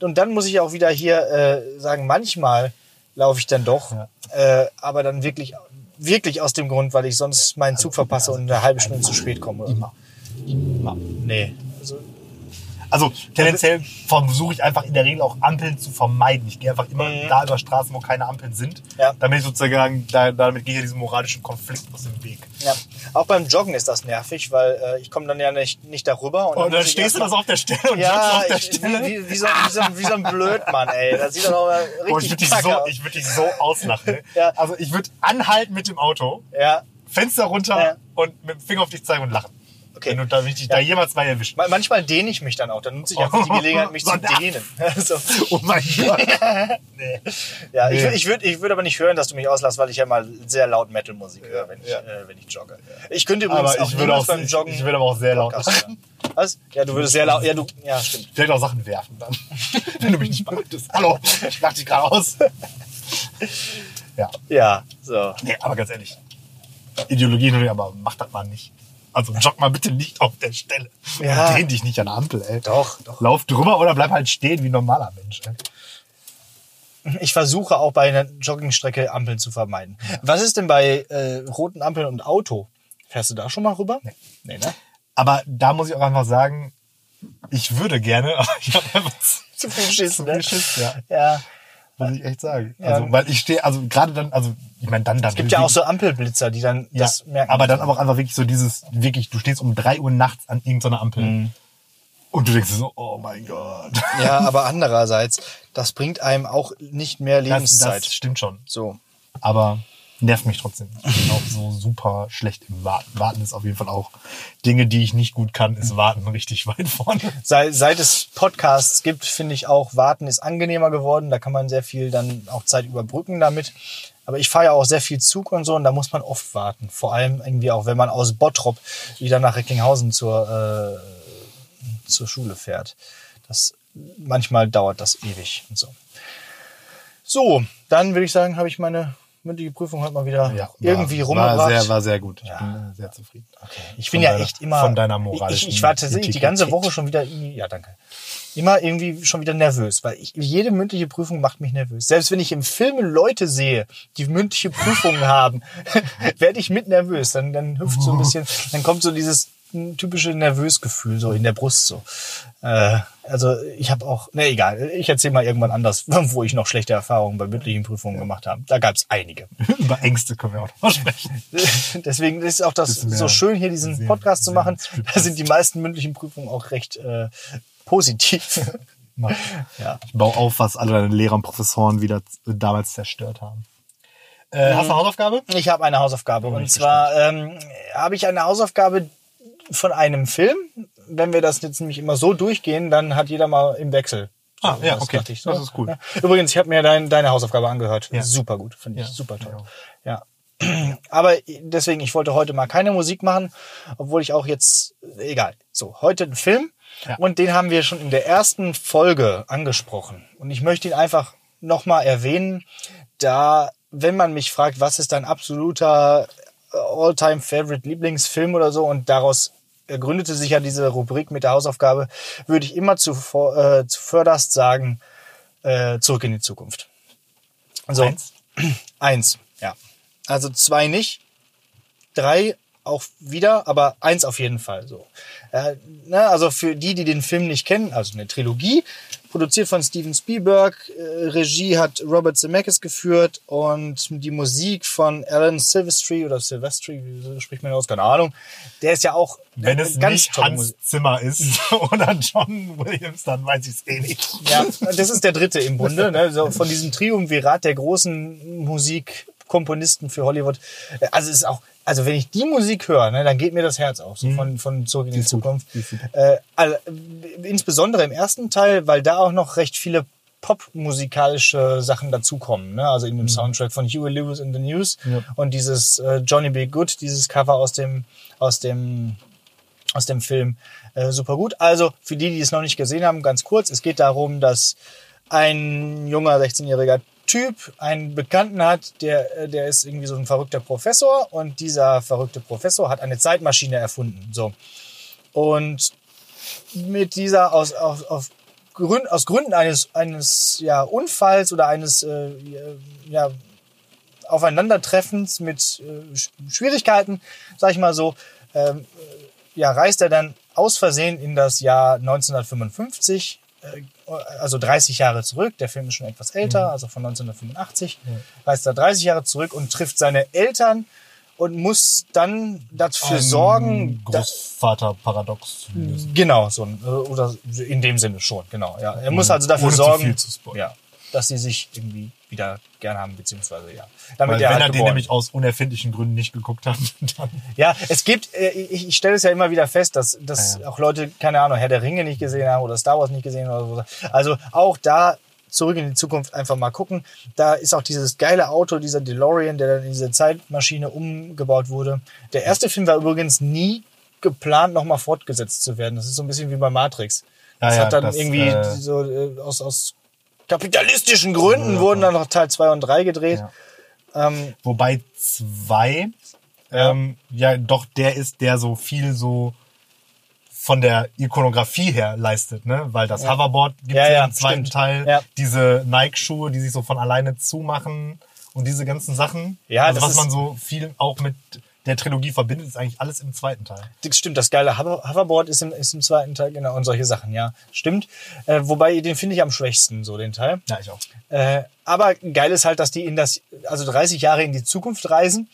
Und dann muss ich auch wieder hier äh, sagen, manchmal laufe ich dann doch. Ja. Äh, aber dann wirklich, wirklich aus dem Grund, weil ich sonst meinen Zug verpasse und eine halbe Stunde zu spät komme. Immer. Immer. Nee. Also, tendenziell versuche ich einfach in der Regel auch Ampeln zu vermeiden. Ich gehe einfach immer Mhm. da über Straßen, wo keine Ampeln sind. Ja. Damit ich sozusagen, da, damit gehe ich diesem moralischen Konflikt aus dem Weg. Ja. Auch beim Joggen ist das nervig, weil äh, ich komme dann ja nicht, nicht darüber. Und dann muss ich stehst du das auf der Stelle und Ja, auf der Stelle. wie, wie, wie, so, wie, so, wie so ein Blödmann, ey. Das sieht doch auch mal Boah, ich würde richtig dich, so, aus. ich würd dich so auslachen. Ne? Ja. Also ich würde anhalten mit dem Auto, Ja, Fenster runter Ja. und mit dem Finger auf dich zeigen und lachen. Okay. Wenn du da, ich dich da jemals mal erwischt. Ma- Manchmal dehne ich mich dann auch. Dann nutze ich einfach die Gelegenheit, mich zu So, na. dehnen. so. Oh mein Gott. nee. Ja, ich, Nee. würd- ich würde ich würd aber nicht hören, dass du mich auslässt, weil ich ja mal sehr laut Metal-Musik höre, wenn ich, Ja. äh, wenn ich jogge. Ich könnte übrigens Aber auch ich würde auch, beim ich, Joggen ich würde aber auch sehr laut. Was? Ja, du würdest sehr laut. Ja, du. Ja, stimmt. Vielleicht auch Sachen werfen dann. Wenn du mich nicht magst. Hallo, ich lach dich gerade aus. ja. Ja, so. Nee, aber ganz ehrlich. Ideologie, nur, aber mach das mal nicht. Also jogg mal bitte nicht auf der Stelle. Ja. Dreh dich nicht an der Ampel, ey. Doch, doch. Lauf drüber oder bleib halt stehen wie ein normaler Mensch. Ey. Ich versuche auch bei einer Joggingstrecke Ampeln zu vermeiden. Was ist denn bei äh, roten Ampeln und Auto? Fährst du da schon mal rüber? Nee. Nee, ne? Aber da muss ich auch einfach sagen, ich würde gerne, aber ich habe einfach Zu viel Schiss, zu ne? viel Schiss, ja. Ja. Muss ich echt sagen. Ja. Also, weil ich stehe, also gerade dann, also ich meine, dann, dann. Es gibt ja auch so Ampelblitzer, die dann Ja, das merken. aber dann aber auch einfach wirklich so dieses, wirklich, du stehst um drei Uhr nachts an irgendeiner Ampel Mhm. und du denkst so, oh mein Gott. Ja, aber andererseits, das bringt einem auch nicht mehr Das, Lebenszeit. das stimmt schon. so. Aber nervt mich trotzdem. Ich bin auch so super schlecht im Warten. Warten ist auf jeden Fall auch Dinge, die ich nicht gut kann, ist Warten richtig weit vorne. Seit, seit es Podcasts gibt, finde ich auch, Warten ist angenehmer geworden. Da kann man sehr viel dann auch Zeit überbrücken damit. Aber ich fahre ja auch sehr viel Zug und so und da muss man oft warten. Vor allem irgendwie auch, wenn man aus Bottrop wieder nach Recklinghausen zur, äh, zur Schule fährt. Das, manchmal dauert das ewig und so. So, dann würde ich sagen, habe ich meine mündliche Prüfung heute mal wieder war- irgendwie war rumgebracht. sehr, war sehr gut. Ich Ja. bin äh, sehr zufrieden. Okay. Ich Von bin ja deiner- echt immer. von deiner moralischen Ich, ich war tatsächlich die ganze. Woche schon wieder irgendwie, ja, danke. Immer irgendwie schon wieder nervös, weil ich, jede mündliche Prüfung macht mich nervös. Selbst wenn ich im Film Leute sehe, die mündliche Prüfungen haben, werde ich mit nervös. Dann, dann hüpft so ein bisschen, dann kommt so dieses typische Nervösgefühl so in der Brust so. Äh, also ich habe auch, ne egal, ich erzähle mal irgendwann anders, wo ich noch schlechte Erfahrungen bei mündlichen Prüfungen gemacht habe. Da gab es einige. Über Ängste können wir auch noch sprechen. Deswegen ist auch das so schön, hier diesen sehr- Podcast zu machen. Da sind die meisten mündlichen Prüfungen auch recht äh, positiv. ja. Ich baue auf, was alle deine Lehrer und Professoren wieder damals zerstört haben. Äh, Hast du eine Hausaufgabe? Ich habe eine Hausaufgabe. Und zwar ähm, habe ich eine Hausaufgabe von einem Film. Wenn wir das jetzt nämlich immer so durchgehen, dann hat jeder mal im Wechsel. So, Ah, ja, das okay. ich Das ist cool. Ja. Übrigens, ich habe mir dein, deine Hausaufgabe angehört. Ja. Super gut, finde ich Ja, super toll. ja. Aber deswegen, ich wollte heute mal keine Musik machen, obwohl ich auch jetzt, egal. So, heute ein Film und den haben wir schon in der ersten Folge angesprochen. Und ich möchte ihn einfach nochmal erwähnen, da, wenn man mich fragt, was ist dein absoluter All-Time Favorite Lieblingsfilm oder so und daraus gründete sich ja diese Rubrik mit der Hausaufgabe, würde ich immer zuvor, äh, zuvörderst sagen, äh, zurück in die Zukunft. So, Eins? Eins, ja. Also zwei nicht. Drei auch wieder, aber eins auf jeden Fall so. Äh, ne, also für die, die den Film nicht kennen, also eine Trilogie, produziert von Steven Spielberg, äh, Regie hat Robert Zemeckis geführt und die Musik von Alan Silvestri oder Silvestri, wie spricht man aus, keine Ahnung. Der ist ja auch Wenn äh, es nicht Hans Zimmer ist oder John Williams, dann weiß ich es eh nicht. Ja, das ist der dritte im Bunde, ne? so von diesem Triumvirat der großen Musikkomponisten für Hollywood. Äh, Also es ist auch, also wenn ich die Musik höre, ne, dann geht mir das Herz auf, so von, von Zurück in die, gut, Zukunft. die. Äh, also, insbesondere im ersten Teil, weil da auch noch recht viele popmusikalische Sachen dazukommen. Ne? Also in dem Soundtrack von Huey Lewis in the News Ja. und dieses äh, Johnny B. Good, dieses Cover aus dem, aus dem aus dem Film äh, super gut. Also für die, die es noch nicht gesehen haben, ganz kurz. Es geht darum, dass ein junger 16-jähriger Typ einen Bekannten hat, der, äh, der ist irgendwie so ein verrückter Professor und dieser verrückte Professor hat eine Zeitmaschine erfunden. So. Und mit dieser aus, aus, auf Gründen, aus Gründen eines, eines ja, Unfalls oder eines äh, ja, Aufeinandertreffens mit äh, Sch- Schwierigkeiten, sag ich mal so, ähm, ja, reist er dann aus Versehen in das Jahr 1955, äh, also 30 Jahre zurück. Der Film ist schon etwas älter, also von 1985. Reist er 30 Jahre zurück und trifft seine Eltern und muss dann dafür Ein sorgen, Großvater-Paradox. Genau, so ein, äh, oder in dem Sinne schon, genau. Ja, er muss also dafür sorgen, ja, dass sie sich irgendwie wieder gern haben, beziehungsweise ja. Damit Weil wenn halt er den nämlich aus unerfindlichen Gründen nicht geguckt hat, dann Ja, es gibt, äh, ich, ich stelle es ja immer wieder fest, dass, dass Ja, ja. auch Leute, keine Ahnung, Herr der Ringe nicht gesehen haben oder Star Wars nicht gesehen haben oder so. Also auch da zurück in die Zukunft einfach mal gucken. Da ist auch dieses geile Auto, dieser DeLorean, der dann in diese Zeitmaschine umgebaut wurde. Der erste Film war übrigens nie geplant, nochmal fortgesetzt zu werden. Das ist so ein bisschen wie bei Matrix. Ja, das ja, hat dann das, irgendwie äh, so äh, aus, aus kapitalistischen Gründen wurden dann noch Teil 2 und 3 gedreht. Ja. Ähm, Wobei zwei, ähm, ja, doch der ist, der so viel so von der Ikonografie her leistet, ne? Weil das Hoverboard gibt Ja, ja, ja, im zweiten stimmt. Teil, Ja. diese Nike-Schuhe, die sich so von alleine zumachen und diese ganzen Sachen. Ja, also das was man so viel auch mit der Trilogie verbindet, ist eigentlich alles im zweiten Teil. Das stimmt, das geile Hover Hoverboard ist im, ist im zweiten Teil, genau, und solche Sachen, ja. Stimmt. Äh, wobei, den finde ich am schwächsten, so den Teil. Ja, ich auch. Äh, aber geil ist halt, dass die in das, also 30 Jahre in die Zukunft reisen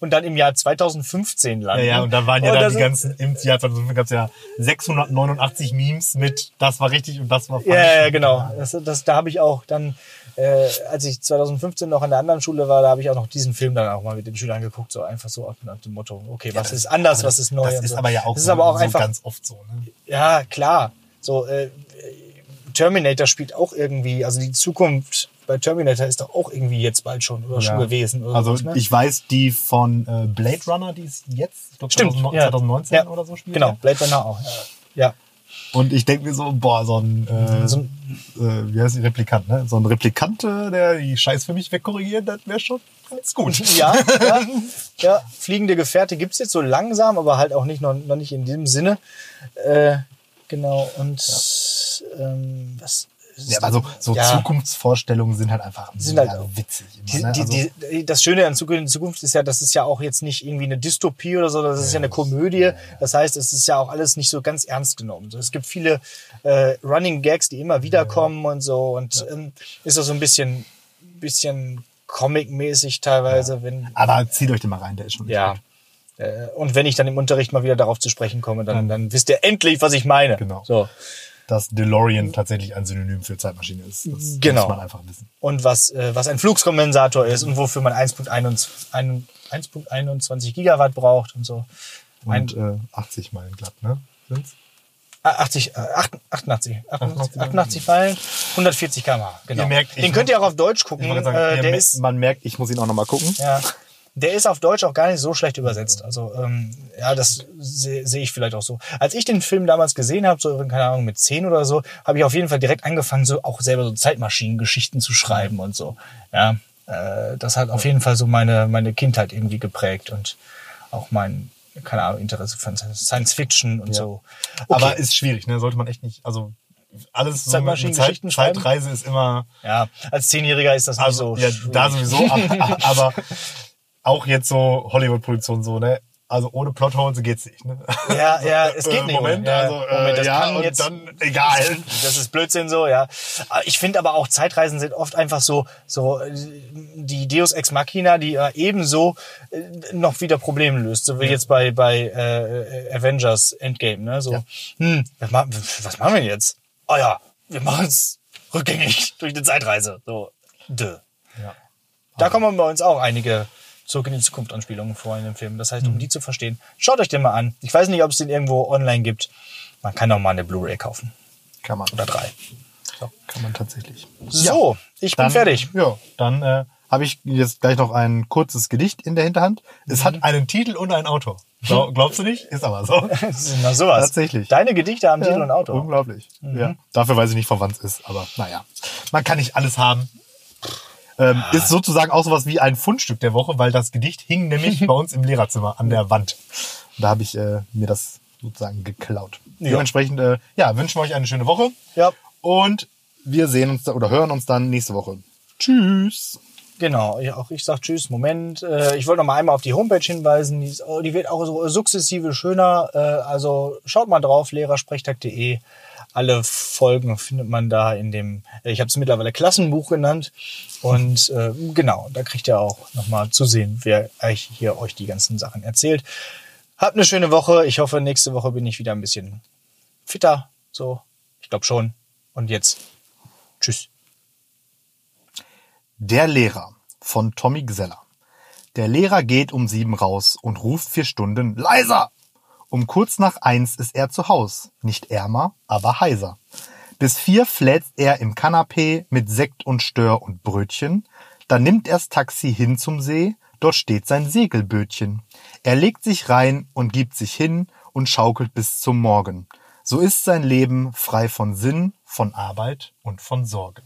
und dann im Jahr 2015 Ja, landen. ja, und da waren ja Und dann die ganzen, im Jahr 2005 gab es ja 689 Memes mit, das war richtig und das war falsch. Ja, ja, genau. Das, das, da habe ich auch dann, äh, als ich 2015 noch an der anderen Schule war, da habe ich auch noch diesen Film dann auch mal mit den Schülern geguckt, so einfach so nach dem Motto, okay, was ist anders, was ist neu. Das ist so. aber ja auch, das ist so, aber auch so einfach ganz oft so. Ne? Ja, klar. So, äh, Terminator spielt auch irgendwie, also die Zukunft bei Terminator ist doch auch irgendwie jetzt bald schon oder schon Ja. gewesen. Oder Also sowas, ne? ich weiß, die von äh, Blade Runner, die ist jetzt, ich glaub, Stimmt, 2009 ja. 2019 Ja. oder so spielt. Genau, ja. Blade Runner auch. Ja. Und ich denke mir so, boah, so ein, äh, So äh, wie heißt die Replikant, ne? So ein Replikant, äh, der die Scheiß für mich wegkorrigiert, das wäre schon ganz gut. Ja, ja, ja, fliegende Gefährte gibt's jetzt so langsam, aber halt auch nicht noch, noch nicht in diesem Sinne. Äh, genau, und ähm, was ist Ja, aber so, so ja. Zukunftsvorstellungen sind halt einfach Sind halt- witzig. Immer, Die, ne? die, also, die, die, das Schöne an Zukunft, ist ja, das ist ja auch jetzt nicht irgendwie eine Dystopie oder so, das ist ja eine Komödie. Das heißt, es ist ja auch alles nicht so ganz ernst genommen. Es gibt viele äh, Running Gags, die immer wieder kommen und so und ähm, ist auch so ein bisschen, bisschen Comic-mäßig teilweise, wenn aber zieht euch den mal rein, der ist schon ja. gut. Äh, Und wenn ich dann im Unterricht mal wieder darauf zu sprechen komme, dann, dann wisst ihr endlich, was ich meine. Genau. So. Dass DeLorean tatsächlich ein Synonym für Zeitmaschine ist. Das Genau. muss man einfach wissen. Und was, äh, was ein Fluxkompensator ist und wofür man 1.21 ein- 1.21 Gigawatt braucht und so. Ein, Und äh, 80 Meilen glatt, ne? Sind's? Ah, 80, äh, 88, 88, 88 88 Meilen, 140 km/h, genau. Ihr merkt, Den könnt ihr auch auf Deutsch gucken. Sagen, äh, der ist, man merkt, ich muss ihn auch nochmal gucken. ja, der ist auf Deutsch auch gar nicht so schlecht übersetzt. Also ähm, ja, das sehe seh ich vielleicht auch so. Als ich den Film damals gesehen habe, so keine Ahnung mit 10 oder so, habe ich auf jeden Fall direkt angefangen, so auch selber so Zeitmaschinengeschichten zu schreiben und so. Ja, äh, das hat auf jeden Fall so meine meine Kindheit irgendwie geprägt und auch mein keine Ahnung Interesse für Science Fiction und so. Okay. Aber ist schwierig, ne? Sollte man echt nicht, also alles so mit Zeit? Zeitreise ist immer, ja, als Zehnjähriger ist das nicht also so. ja, da sowieso, aber, aber auch jetzt so Hollywood-Produktion so, ne? also ohne Plotholes geht's nicht. Ne? Ja, ja, es geht nicht. Moment, ja, also äh, Moment, das ja, kann und jetzt, dann egal. Das ist Blödsinn so, ja. Ich finde aber auch Zeitreisen sind oft einfach so, so äh, die Deus Ex Machina, die ja ebenso äh, noch wieder Probleme löst, so wie jetzt bei bei äh, Avengers Endgame, ne? So, hm, was machen, was machen wir jetzt? Oh ja, wir machen es rückgängig durch eine Zeitreise. So, dö. Ja. Da kommen bei uns auch einige zurück in die Zukunft Anspielungen vor in dem Film. Das heißt, um die zu verstehen, schaut euch den mal an. Ich weiß nicht, ob es den irgendwo online gibt. Man kann auch mal eine Blu-ray kaufen. Kann man. Oder drei. Kann man tatsächlich. So, ich bin Dann, fertig. Ja, dann äh, habe ich jetzt gleich noch ein kurzes Gedicht in der Hinterhand. Es Mhm. hat einen Titel und ein Autor. Glaub, glaubst du nicht? Ist aber so. Na sowas. Tatsächlich. Deine Gedichte haben Titel und Autor. Mhm. Unglaublich. Ja. Dafür weiß ich nicht, von wann es ist, aber naja. Man kann nicht alles haben. Ähm, ist sozusagen auch sowas wie ein Fundstück der Woche, weil das Gedicht hing nämlich bei uns im Lehrerzimmer an der Wand. Da habe ich äh, mir das sozusagen geklaut. Ja. Dementsprechend, äh, ja, wünschen wir euch eine schöne Woche. Ja. Und wir sehen uns da, oder hören uns dann nächste Woche. Tschüss. Genau, ich, auch ich sag Tschüss, Moment. Äh, ich wollte noch mal einmal auf die Homepage hinweisen. Die, ist, oh, die wird auch so sukzessive schöner. Äh, also schaut mal drauf, lehrersprechtag.de. Alle Folgen findet man da in dem, äh, ich habe es mittlerweile Klassenbuch genannt. Und äh, genau, da kriegt ihr auch noch mal zu sehen, wer euch hier euch die ganzen Sachen erzählt. Habt eine schöne Woche. Ich hoffe, nächste Woche bin ich wieder ein bisschen fitter. So, ich glaube schon. Und jetzt, tschüss. Der Lehrer von Tommy Gseller. Der Lehrer geht um sieben raus und ruft vier Stunden leiser. Um kurz nach eins ist er zu Haus, nicht ärmer, aber heiser. Bis vier fläzt er im Kanapee mit Sekt und Stör und Brötchen. Dann nimmt er's Taxi hin zum See, dort steht sein Segelbötchen. Er legt sich rein und gibt sich hin und schaukelt bis zum Morgen. So ist sein Leben frei von Sinn, von Arbeit und von Sorge.